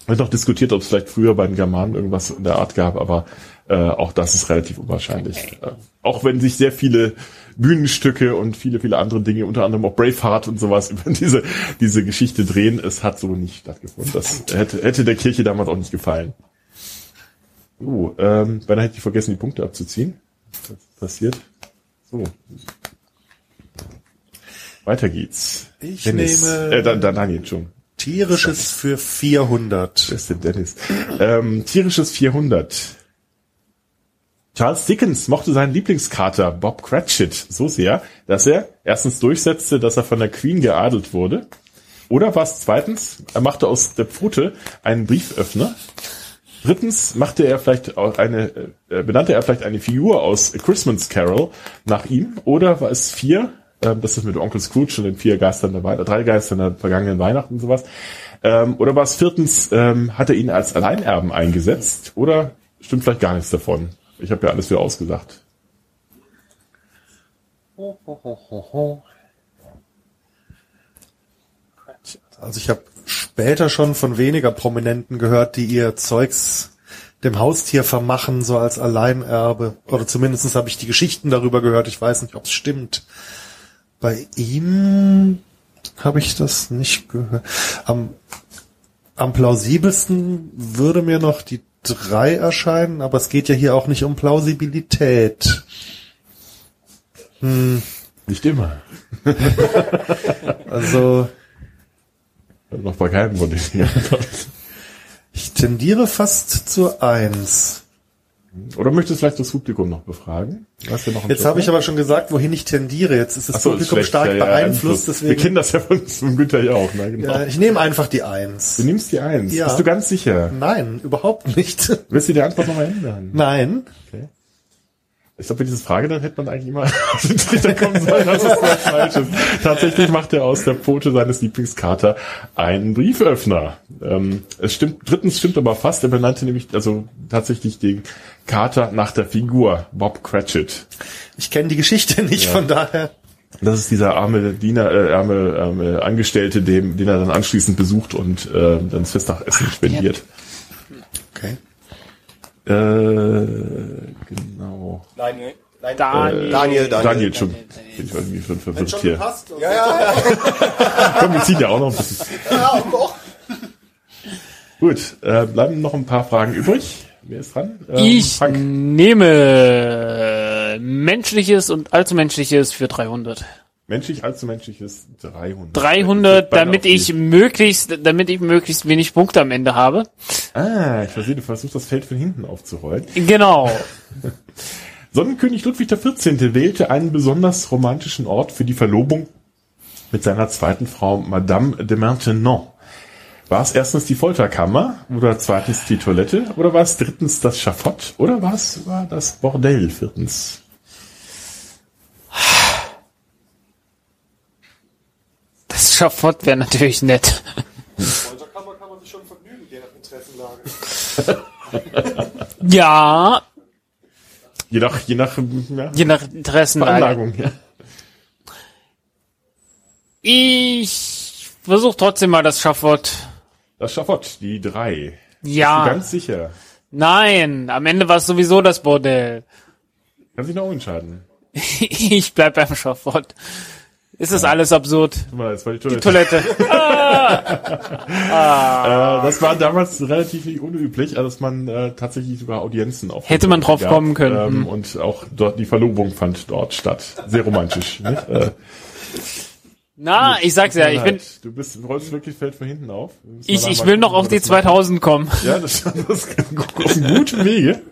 Wird noch diskutiert, ob es vielleicht früher bei den Germanen irgendwas in der Art gab, aber äh, auch das ist relativ unwahrscheinlich. Äh, auch wenn sich sehr viele Bühnenstücke und viele, viele andere Dinge, unter anderem auch Braveheart und sowas, über diese, diese Geschichte drehen, es hat so nicht stattgefunden. Das hätte, hätte der Kirche damals auch nicht gefallen. Uh, ähm, beinahe hätte ich vergessen, die Punkte abzuziehen. Ist passiert? So. Weiter geht's. Ich Dennis. nehme- Äh, dann, dann Daniel schon. Tierisches für 400. Beste Dennis. Ähm, tierisches 400. Charles Dickens mochte seinen Lieblingskater Bob Cratchit so sehr, dass er erstens durchsetzte, dass er von der Queen geadelt wurde. Oder was zweitens, er machte aus der Pfote einen Brieföffner. Drittens machte er vielleicht auch eine, äh, benannte er vielleicht eine Figur aus A Christmas Carol nach ihm. Oder war es vier, ähm, das ist mit Onkel Scrooge und den vier Geistern der Weihnachten, drei Geistern der vergangenen Weihnachten und sowas. Ähm, oder war es viertens, ähm, hat er ihn als Alleinerben eingesetzt? Oder stimmt vielleicht gar nichts davon? Ich habe ja alles wieder ausgesagt. Also ich habe später schon von weniger Prominenten gehört, die ihr Zeugs dem Haustier vermachen, so als Alleinerbe. Oder zumindest habe ich die Geschichten darüber gehört. Ich weiß nicht, ob es stimmt. Bei ihm habe ich das nicht gehört. Am, am plausibelsten würde mir noch die drei erscheinen, aber es geht ja hier auch nicht um Plausibilität. Nicht immer. Also Noch bei keinem von denen. ich tendiere fast zur Eins. Oder möchtest du vielleicht das Publikum noch befragen? Noch Jetzt habe ich aber schon gesagt, wohin ich tendiere. Jetzt ist das so, Publikum schlecht. stark Ja, ja, beeinflusst. Wir Deswegen, kennen das ja von, von Günther ja auch. Ne? Genau. ja, ich nehme einfach die Eins. Du nimmst die Eins. Ja. Bist du ganz sicher? Nein, überhaupt nicht. Willst du die Antwort noch mal ändern? Nein. Ich glaube, bei dieser Frage, dann hätte man eigentlich immer auf den Trichter kommen sollen, dass es was falsch ist. Tatsächlich macht er aus der Pfote seines Lieblingskater einen Brieföffner. Ähm, es stimmt, drittens stimmt aber fast, er benannte nämlich also tatsächlich den Kater nach der Figur Bob Cratchit. Ich kenne die Geschichte nicht, von daher. Das ist dieser arme Diener, äh, arme, arme Angestellte, dem, den er dann anschließend besucht und äh, dann das Festnachessen spendiert. Okay. Äh, genau. Nein, nein. Daniel. Daniel, Daniel. Daniel schon. Bin ich irgendwie schon verwirrt hier. Ja, ja, ja. Komm, wir ziehen ja auch noch ein bisschen. ja doch. Gut, äh, bleiben noch ein paar Fragen übrig. Wer ist dran? Ähm, Ich Frank. nehme menschliches und allzu menschliches für 300. Menschlich, allzu menschliches 300. 300, Beide damit ich möglichst, damit ich möglichst wenig Punkte am Ende habe. Ah, ich verstehe, du versuchst das Feld von hinten aufzurollen. Genau. Sonnenkönig Ludwig XIV. wählte einen besonders romantischen Ort für die Verlobung mit seiner zweiten Frau Madame de Maintenon. War es erstens die Folterkammer oder zweitens die Toilette oder war es drittens das Schafott oder war es war das Bordell viertens? Das Schafott wäre natürlich nett. Folterkammer kann man sich schon vergnügen, je nach Interessenlage. Ja, Je nach, je nach ja, je nach Interessenlage. Ja. Ich versuche trotzdem mal das Schafott. Das Schafott, die drei. Bist du Ja, ganz sicher. nein, am Ende war es sowieso das Bordell. Kann sich noch umentscheiden. Ich bleib beim Schafott. Ist das alles absurd? Mal, das war die Toilette. Toilette. Äh, das war damals relativ unüblich, also dass man äh, tatsächlich sogar Audienzen auf Hätte man drauf kommen können. Ähm, Hm. Und auch dort die Verlobung fand dort statt. Sehr romantisch. nicht? Äh, Na, ich sag's ja, ich bin, Du bist, du rollst wirklich Feld von hinten auf. Ich, ich will noch auf die das machen. 2000 kommen. Ja, das, das ist auf einem guten Wege.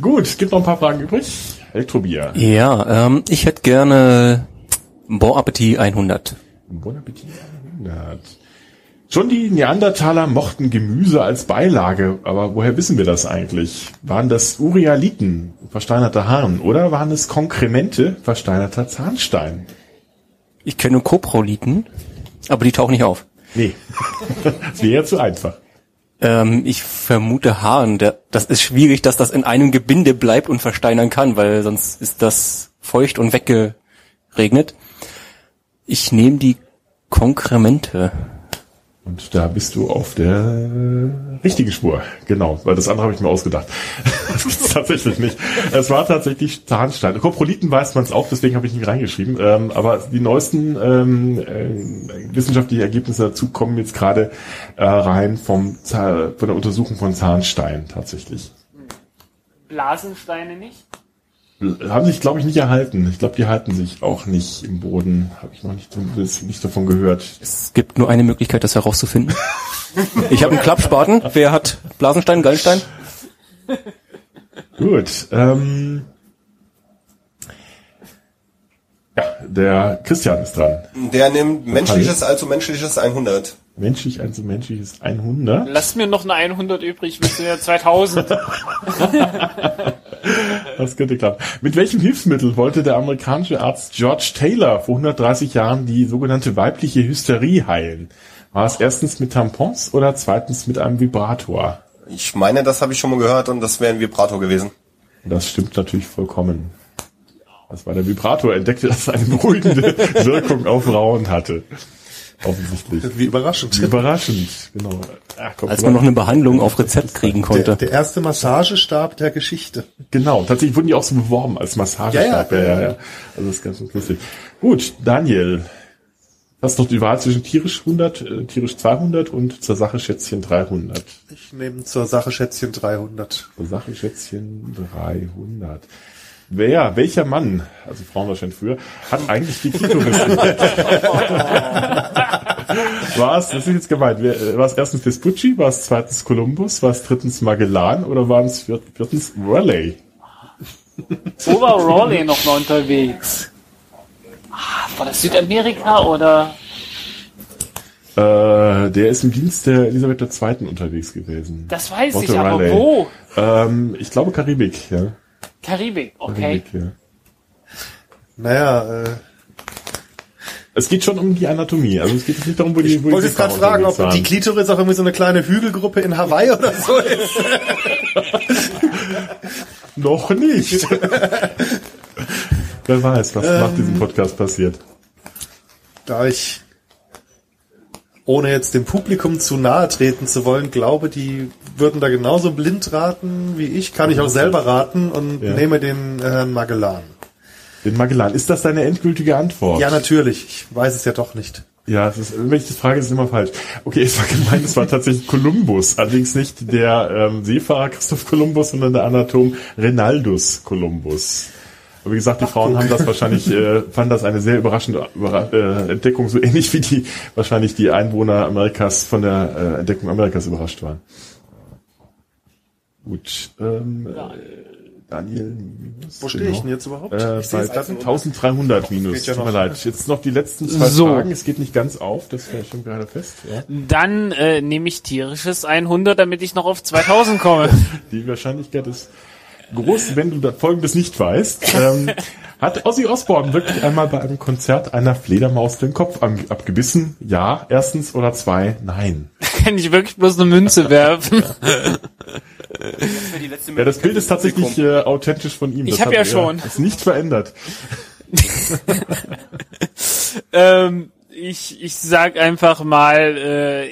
Gut, es gibt noch ein paar Fragen übrig. Elektrobier. Ja, ähm, ich hätte gerne Bon Appetit 100. Bon Appetit 100. Schon die Neandertaler mochten Gemüse als Beilage, aber woher wissen wir das eigentlich? Waren das Urialiten, versteinerter Hahn, oder waren es Konkremente, versteinerter Zahnstein? Ich kenne nur Koproliten, aber die tauchen nicht auf. Nee, das wäre zu einfach. Ähm, ich vermute. Der, das ist schwierig, dass das in einem Gebinde bleibt und versteinern kann, weil sonst ist das feucht und weggeregnet. Ich nehme die Konkremente. Und da bist du auf der richtigen Spur. Genau, weil das andere habe ich mir ausgedacht. das gibt's tatsächlich nicht. Es war tatsächlich Zahnstein. Koproliten weiß man es auch, deswegen habe ich nicht reingeschrieben. Ähm, aber die neuesten ähm, äh, wissenschaftlichen Ergebnisse dazu kommen jetzt gerade äh, rein vom Zah- von der Untersuchung von Zahnstein tatsächlich. Blasensteine nicht? Haben sich, glaube ich, nicht erhalten. Ich glaube, die halten sich auch nicht im Boden. Habe ich noch nicht, nicht davon gehört. Es gibt nur eine Möglichkeit, das herauszufinden. Ich habe einen Klappspaten. Wer hat Blasenstein, Gallenstein? Gut. Ähm, ja, der Christian ist dran. Der nimmt menschliches, also menschliches 100. Menschlich, also menschliches 100. Lass mir noch eine 100 übrig, wir sind ja 2000. Das könnte klappen. Mit welchem Hilfsmittel wollte der amerikanische Arzt George Taylor vor 130 Jahren die sogenannte weibliche Hysterie heilen? War es erstens mit Tampons oder zweitens mit einem Vibrator? Ich meine, das habe ich schon mal gehört und das wäre ein Vibrator gewesen. Das stimmt natürlich vollkommen. Das war der Vibrator, entdeckte, dass es eine beruhigende Wirkung auf Frauen hatte. Offensichtlich. Wie überraschend. Überraschend, genau. Ach, komm, Als man noch eine Behandlung auf Rezept kriegen Der, konnte. der erste Massagestab der Geschichte. Genau, tatsächlich wurden die auch so beworben als Massagestab. Ja, Ja, ja. ja, ja. Also das ist ganz lustig. Gut, Daniel. Das ist doch die Wahl zwischen tierisch 100, äh, tierisch 200 und zur Sache Schätzchen 300. Ich nehme zur Sache Schätzchen 300. Zur Sache Schätzchen 300. Wer, welcher Mann, also Frauen wahrscheinlich früher, hat eigentlich die Klitoris entdeckt? War es, das ist jetzt gemeint, äh, war es erstens Vespucci, war es zweitens Columbus, war es drittens Magellan oder war es viert- viertens Raleigh? Wo war Raleigh noch mal unterwegs? Ah, war das Südamerika oder? Äh, der ist im Dienst der Elisabeth II. unterwegs gewesen. Das weiß ich, Walter aber Raleigh. wo? Ähm, ich glaube Karibik, ja. Karibik, okay. Karibik, ja. Naja, äh, Es geht schon um die Anatomie. Also es geht nicht darum, wo die, wo ich wollte die jetzt gerade fragen, ob die. Klitoris auch irgendwie so eine kleine Hügelgruppe in Hawaii oder so ist. Noch nicht. Wer weiß, was nach Ähm. diesem Podcast passiert. Da ich, ohne jetzt dem Publikum zu nahe treten zu wollen, glaube, die würden da genauso blind raten wie ich, kann ich auch selber raten und Ja. nehme den Herrn Magellan. Den Magellan. Ist das deine endgültige Antwort? Ja, natürlich. Ich weiß es ja doch nicht. Ja, es ist, wenn ich das frage, ist es immer falsch. Okay, es war gemeint, es war tatsächlich Kolumbus. Allerdings nicht der ähm, Seefahrer Christoph Kolumbus, sondern der Anatom Renaldus Kolumbus. Aber wie gesagt, die Frauen haben das wahrscheinlich, äh, fanden das eine sehr überraschende Überra äh, Entdeckung, so ähnlich wie die wahrscheinlich die Einwohner Amerikas von der äh, Entdeckung Amerikas überrascht waren. Gut, ähm, äh, Daniel. Minus, Wo stehe ich denn jetzt überhaupt? Äh, ich bei es gerade nicht. 1300 minus. Geht ja Tut mir leid. Jetzt noch die letzten zwei So. Fragen. Es geht nicht ganz auf. Das wäre schon gerade fest. Ja. Dann äh, nehme ich tierisches 100, damit ich noch auf 2000 komme. Die Wahrscheinlichkeit ist groß, wenn du da Folgendes nicht weißt. Ähm, hat Ozzy Osbourne wirklich einmal bei einem Konzert einer Fledermaus den Kopf abgebissen? Ja, erstens oder zwei? Nein. Kann ich wirklich bloß eine Münze werfen? Ja, das Bild ist tatsächlich äh, authentisch von ihm. Ich Das hab hat ja er- schon. Ist nicht verändert. ähm, ich, ich sag einfach mal, äh,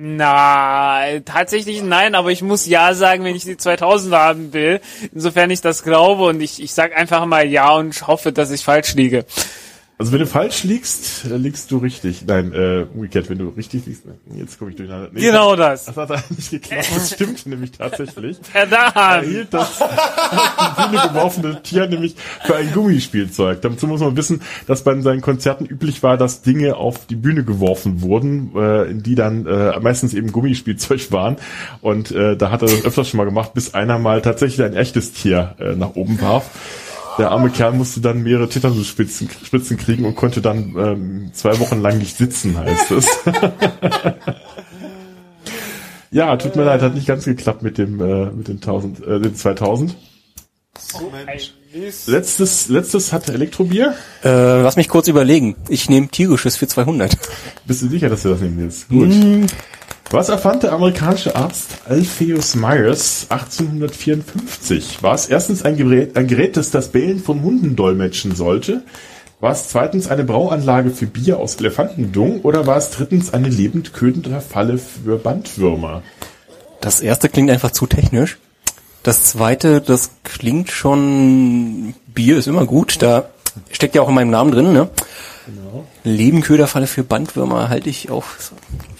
na, tatsächlich nein, aber ich muss ja sagen, wenn ich die 2000 haben will, insofern ich das glaube und ich, ich sag einfach mal ja und hoffe, dass ich falsch liege. Also wenn du falsch liegst, liegst du richtig. Nein, äh, umgekehrt, wenn du richtig liegst. Jetzt komme ich durcheinander. Nee, Genau das. Das hat eigentlich geklappt. Das stimmt nämlich tatsächlich. Er hielt das auf die Bühne geworfene Tier nämlich für ein Gummispielzeug. Dazu muss man wissen, dass bei seinen Konzerten üblich war, dass Dinge auf die Bühne geworfen wurden, äh, in die dann äh, meistens eben Gummispielzeug waren. Und äh, da hat er das öfters schon mal gemacht, bis einer mal tatsächlich ein echtes Tier äh, nach oben warf. Der arme Kerl musste dann mehrere Tetanusspitzen Spitzen kriegen und konnte dann ähm, zwei Wochen lang nicht sitzen, heißt es. ja, tut mir leid, hat nicht ganz geklappt mit dem äh, mit den 1000, äh, den 2000. Letztes letztes hat Elektrobier. Äh, lass mich kurz überlegen. Ich nehme tierisches für 200. Bist du sicher, dass du das nehmen willst? Gut. Was erfand der amerikanische Arzt Alpheus Myers 1854? War es erstens ein Gerät, ein Gerät, das das Bellen von Hunden dolmetschen sollte? War es zweitens eine Brauanlage für Bier aus Elefantendung? Oder war es drittens eine lebend ködende Falle für Bandwürmer? Das erste klingt einfach zu technisch. Das zweite, das klingt schon, Bier ist immer gut, da steckt ja auch in meinem Namen drin, ne? Genau. Lebenköderfalle für Bandwürmer halte ich auch.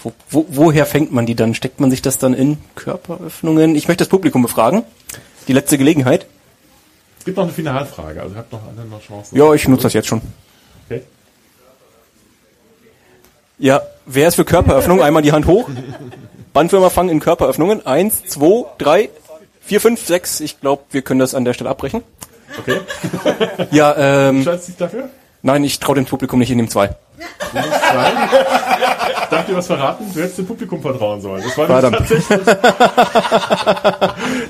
Wo, wo, woher fängt man die dann? Steckt man sich das dann in Körperöffnungen? Ich möchte das Publikum befragen. Die letzte Gelegenheit. Es gibt noch eine Finalfrage, also habt noch noch Chancen. Ja, ich nutze das jetzt schon. Okay. Ja, wer ist für Körperöffnung? Einmal die Hand hoch. Bandwürmer fangen in Körperöffnungen. Eins, zwei, drei, vier, fünf, sechs. Ich glaube, wir können das an der Stelle abbrechen. Okay. Ja, ähm, du dich dafür? Nein, ich traue dem Publikum nicht in dem zwei. Du ich dir was verraten? Du hättest dem Publikum vertrauen sollen. Das war Verdammt. tatsächlich.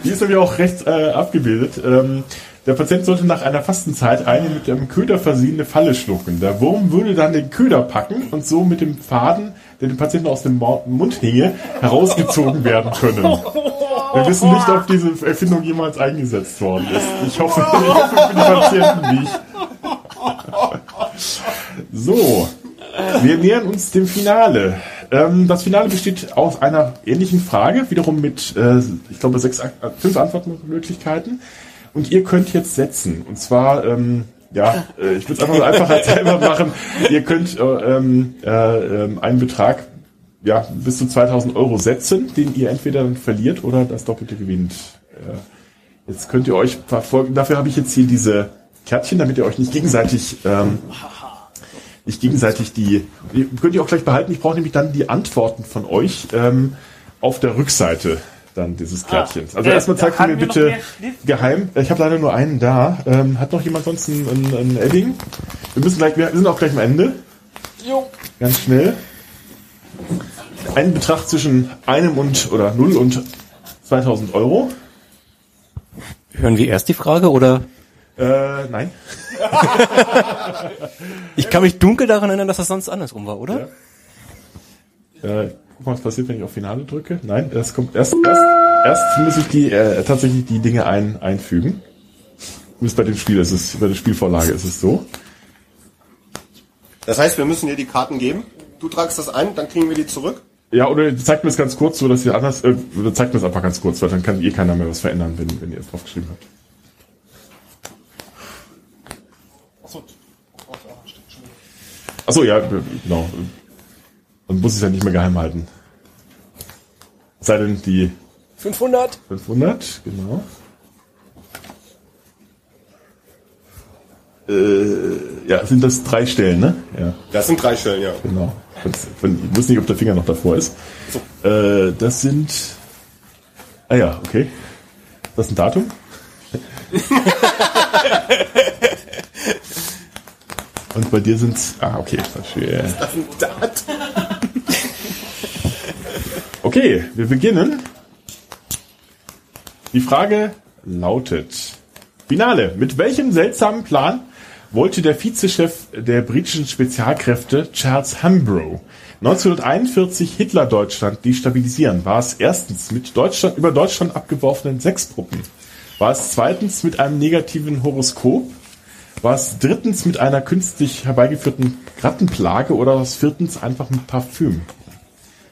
Die ist nämlich auch rechts äh, abgebildet. Ähm, der Patient sollte nach einer Fastenzeit eine mit einem Köder versehene Falle schlucken. Der Wurm würde dann den Köder packen und so mit dem Faden, der dem Patienten aus dem Mund hinge, herausgezogen werden können. Wir wissen nicht, ob diese Erfindung jemals eingesetzt worden ist. Ich hoffe, ich hoffe für die Patienten nicht. So, wir nähern uns dem Finale. Ähm, das Finale besteht aus einer ähnlichen Frage, wiederum mit, äh, ich glaube, sechs, äh, fünf Antwortmöglichkeiten. Und ihr könnt jetzt setzen. Und zwar, ähm, ja, äh, ich würde es einfach einfach als selber machen. Ihr könnt äh, ähm, äh, ähm, einen Betrag ja, bis zu 2000 Euro setzen, den ihr entweder verliert oder das Doppelte gewinnt. Äh, jetzt könnt ihr euch verfolgen. Dafür habe ich jetzt hier diese Kärtchen, damit ihr euch nicht gegenseitig ähm, nicht gegenseitig die, könnt ihr auch gleich behalten. Ich brauche nämlich dann die Antworten von euch ähm, auf der Rückseite dann dieses Kärtchens. Also äh, erstmal zeigt mir bitte geheim. Ich habe leider nur einen da. Ähm, hat noch jemand sonst einen, einen, einen Edding? Wir müssen gleich, wir sind auch gleich am Ende. Ganz schnell. Ein Betrag zwischen einem und oder null und 2000 Euro. Hören wir erst die Frage oder? Äh, nein. Ich kann mich dunkel daran erinnern, dass das sonst andersrum war, oder? Ja. Äh, guck mal, was passiert, wenn ich auf Finale drücke. Nein, das kommt erst, erst, erst muss ich die, äh, tatsächlich die Dinge ein, einfügen. Bis bei dem Spiel ist es, bei der Spielvorlage ist es so. Das heißt, wir müssen dir die Karten geben. Du tragst das ein, dann kriegen wir die zurück. Ja, oder zeigt mir es ganz kurz, so dass ihr anders, äh, oder zeigt mir es einfach ganz kurz, weil dann kann eh keiner mehr was verändern, wenn, wenn ihr es draufgeschrieben habt. Achso, ja, genau. Dann muss ich es ja nicht mehr geheim halten. Es Sei denn die 500. 500, genau. Äh, ja, sind das drei Stellen, ne? Ja, Das sind drei Stellen, ja. genau. Ich wusste nicht, ob der Finger noch davor ist. Äh, das sind. Ah ja, okay. Das ist ein Datum. Und bei dir sind's. Ah, okay, verstehe. Okay, wir beginnen. Die Frage lautet: Finale. Mit welchem seltsamen Plan wollte der Vizechef der britischen Spezialkräfte Charles Hambro 1941 Hitler-Deutschland destabilisieren? War es erstens mit Deutschland, über Deutschland abgeworfenen Sexpuppen? War es zweitens mit einem negativen Horoskop? War es drittens mit einer künstlich herbeigeführten Rattenplage oder war es viertens einfach mit Parfüm?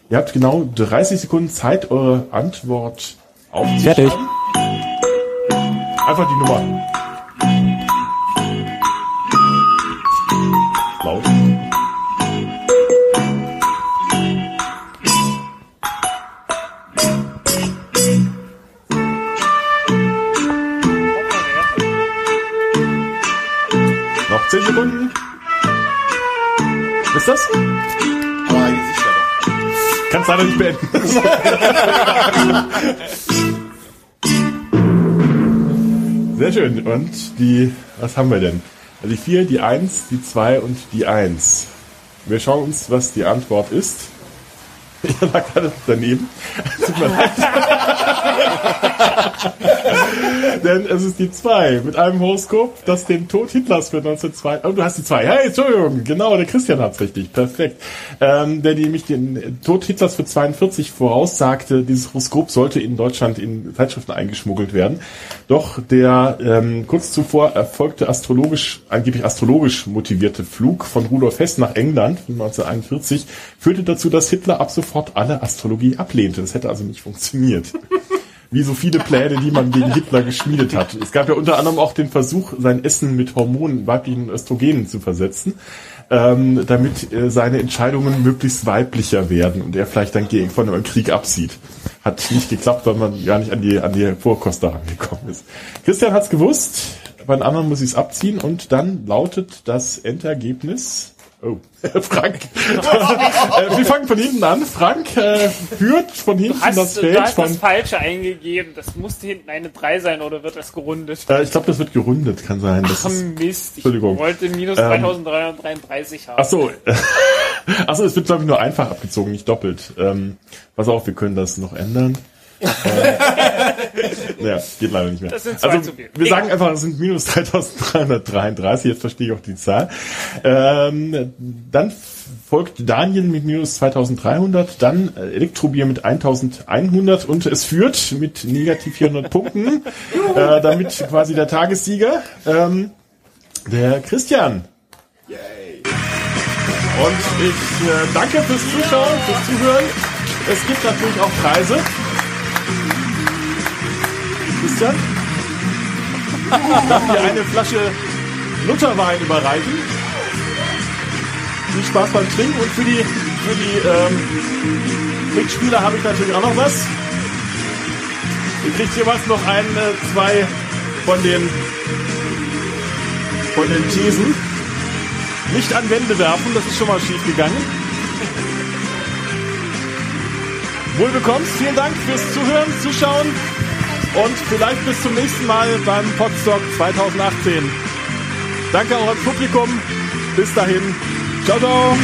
Ihr habt genau 30 Sekunden Zeit, eure Antwort aufzuschreiben. Fertig. Einfach die Nummer. Sekunden. Ist das? Aber doch. Kannst leider nicht beenden. Sehr schön. Und die, was haben wir denn? Also die 4, die 1, die 2 und die 1. Wir schauen uns, was die Antwort ist. Ja, lag alles daneben. Tut mir leid. Denn es ist die 2 mit einem Horoskop, das den Tod Hitlers für 1902. Oh, du hast die 2. Hey, Entschuldigung, genau, der Christian hat's richtig. Perfekt. Ähm, der nämlich den Tod Hitlers für 42 voraussagte, dieses Horoskop sollte in Deutschland in Zeitschriften eingeschmuggelt werden. Doch der ähm, kurz zuvor erfolgte astrologisch, angeblich astrologisch motivierte Flug von Rudolf Hess nach England 1941 führte dazu, dass Hitler ab sofort alle Astrologie ablehnte. Das hätte also nicht funktioniert. Wie so viele Pläne, die man gegen Hitler geschmiedet hat. Es gab ja unter anderem auch den Versuch, sein Essen mit Hormonen, weiblichen Östrogenen zu versetzen, ähm, damit äh, seine Entscheidungen möglichst weiblicher werden und er vielleicht dann gegen von einem Krieg absieht. Hat nicht geklappt, weil man gar nicht an die, an die Vorkoster rangekommen ist. Christian hat's gewusst, bei den anderen muss ich es abziehen und dann lautet das Endergebnis Oh, Frank. äh, wir fangen von hinten an. Frank äh, führt von hinten Hast, das du Feld hast von. das Falsche eingegeben. Das musste hinten eine 3 sein oder wird das gerundet? Äh, ich glaube, das wird gerundet, kann sein. Das Ach ist, Mist, ich Entschuldigung. wollte minus Ähm, 3333 haben. ach so. ach so, es wird glaube ich nur einfach abgezogen, nicht doppelt. Ähm, pass auf, wir können das noch ändern. Äh, naja, geht leider nicht mehr. Das sind zwei also, zu viel. wir sagen einfach, es sind minus 3333, jetzt verstehe ich auch die Zahl. Ähm, dann folgt Daniel mit minus 2300, dann äh, Elektrobier mit 1100 und es führt mit negativ 400 Punkten, äh, damit quasi der Tagessieger, ähm, der Christian. Und ich äh, danke fürs Zuschauen, fürs Zuhören. Es gibt natürlich auch Preise. Christian? Darf dir eine Flasche Lutherwein überreichen? Viel Spaß beim Trinken und für die, für die ähm, Mitspieler habe ich natürlich auch noch was. Ihr kriegt jeweils noch ein, äh, zwei von den von den Thesen. Nicht an Wände werfen, das ist schon mal schief gegangen. Wohl bekommst, vielen Dank fürs Zuhören, Zuschauen und vielleicht bis zum nächsten Mal beim Podstock 2018. Danke auch ans Publikum. Bis dahin. Ciao, ciao.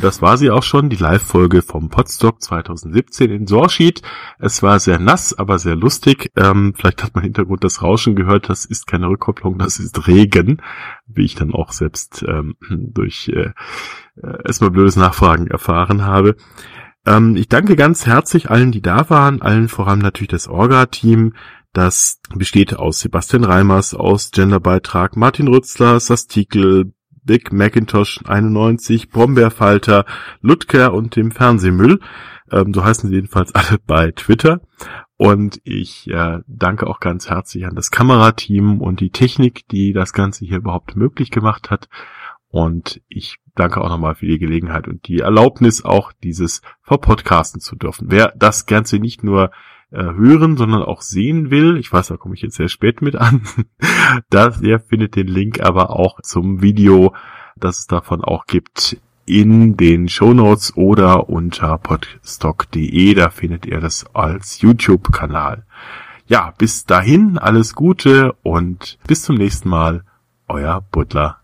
Und das war sie auch schon, die Live-Folge vom Podstock 2017 in Sorschied. Es war sehr nass, aber sehr lustig. Ähm, vielleicht hat man im Hintergrund das Rauschen gehört. Das ist keine Rückkopplung, das ist Regen, wie ich dann auch selbst ähm, durch äh, äh, erstmal blödes Nachfragen erfahren habe. Ähm, ich danke ganz herzlich allen, die da waren, allen voran natürlich das Orga-Team. Das besteht aus Sebastian Reimers, aus Genderbeitrag, Martin Rützler, Sastikel, Big Macintosh 91, Brombeerfalter, Ludger und dem Fernsehmüll. Ähm, so heißen sie jedenfalls alle bei Twitter. Und ich äh, danke auch ganz herzlich an das Kamerateam und die Technik, die das Ganze hier überhaupt möglich gemacht hat. Und ich danke auch nochmal für die Gelegenheit und die Erlaubnis, auch dieses verpodcasten zu dürfen. Wer das Ganze nicht nur hören, sondern auch sehen will, ich weiß, da komme ich jetzt sehr spät mit an, das, der findet den Link aber auch zum Video, das es davon auch gibt, in den Shownotes oder unter podstock.de, da findet ihr das als YouTube-Kanal. Ja, bis dahin alles Gute und bis zum nächsten Mal, euer Butler.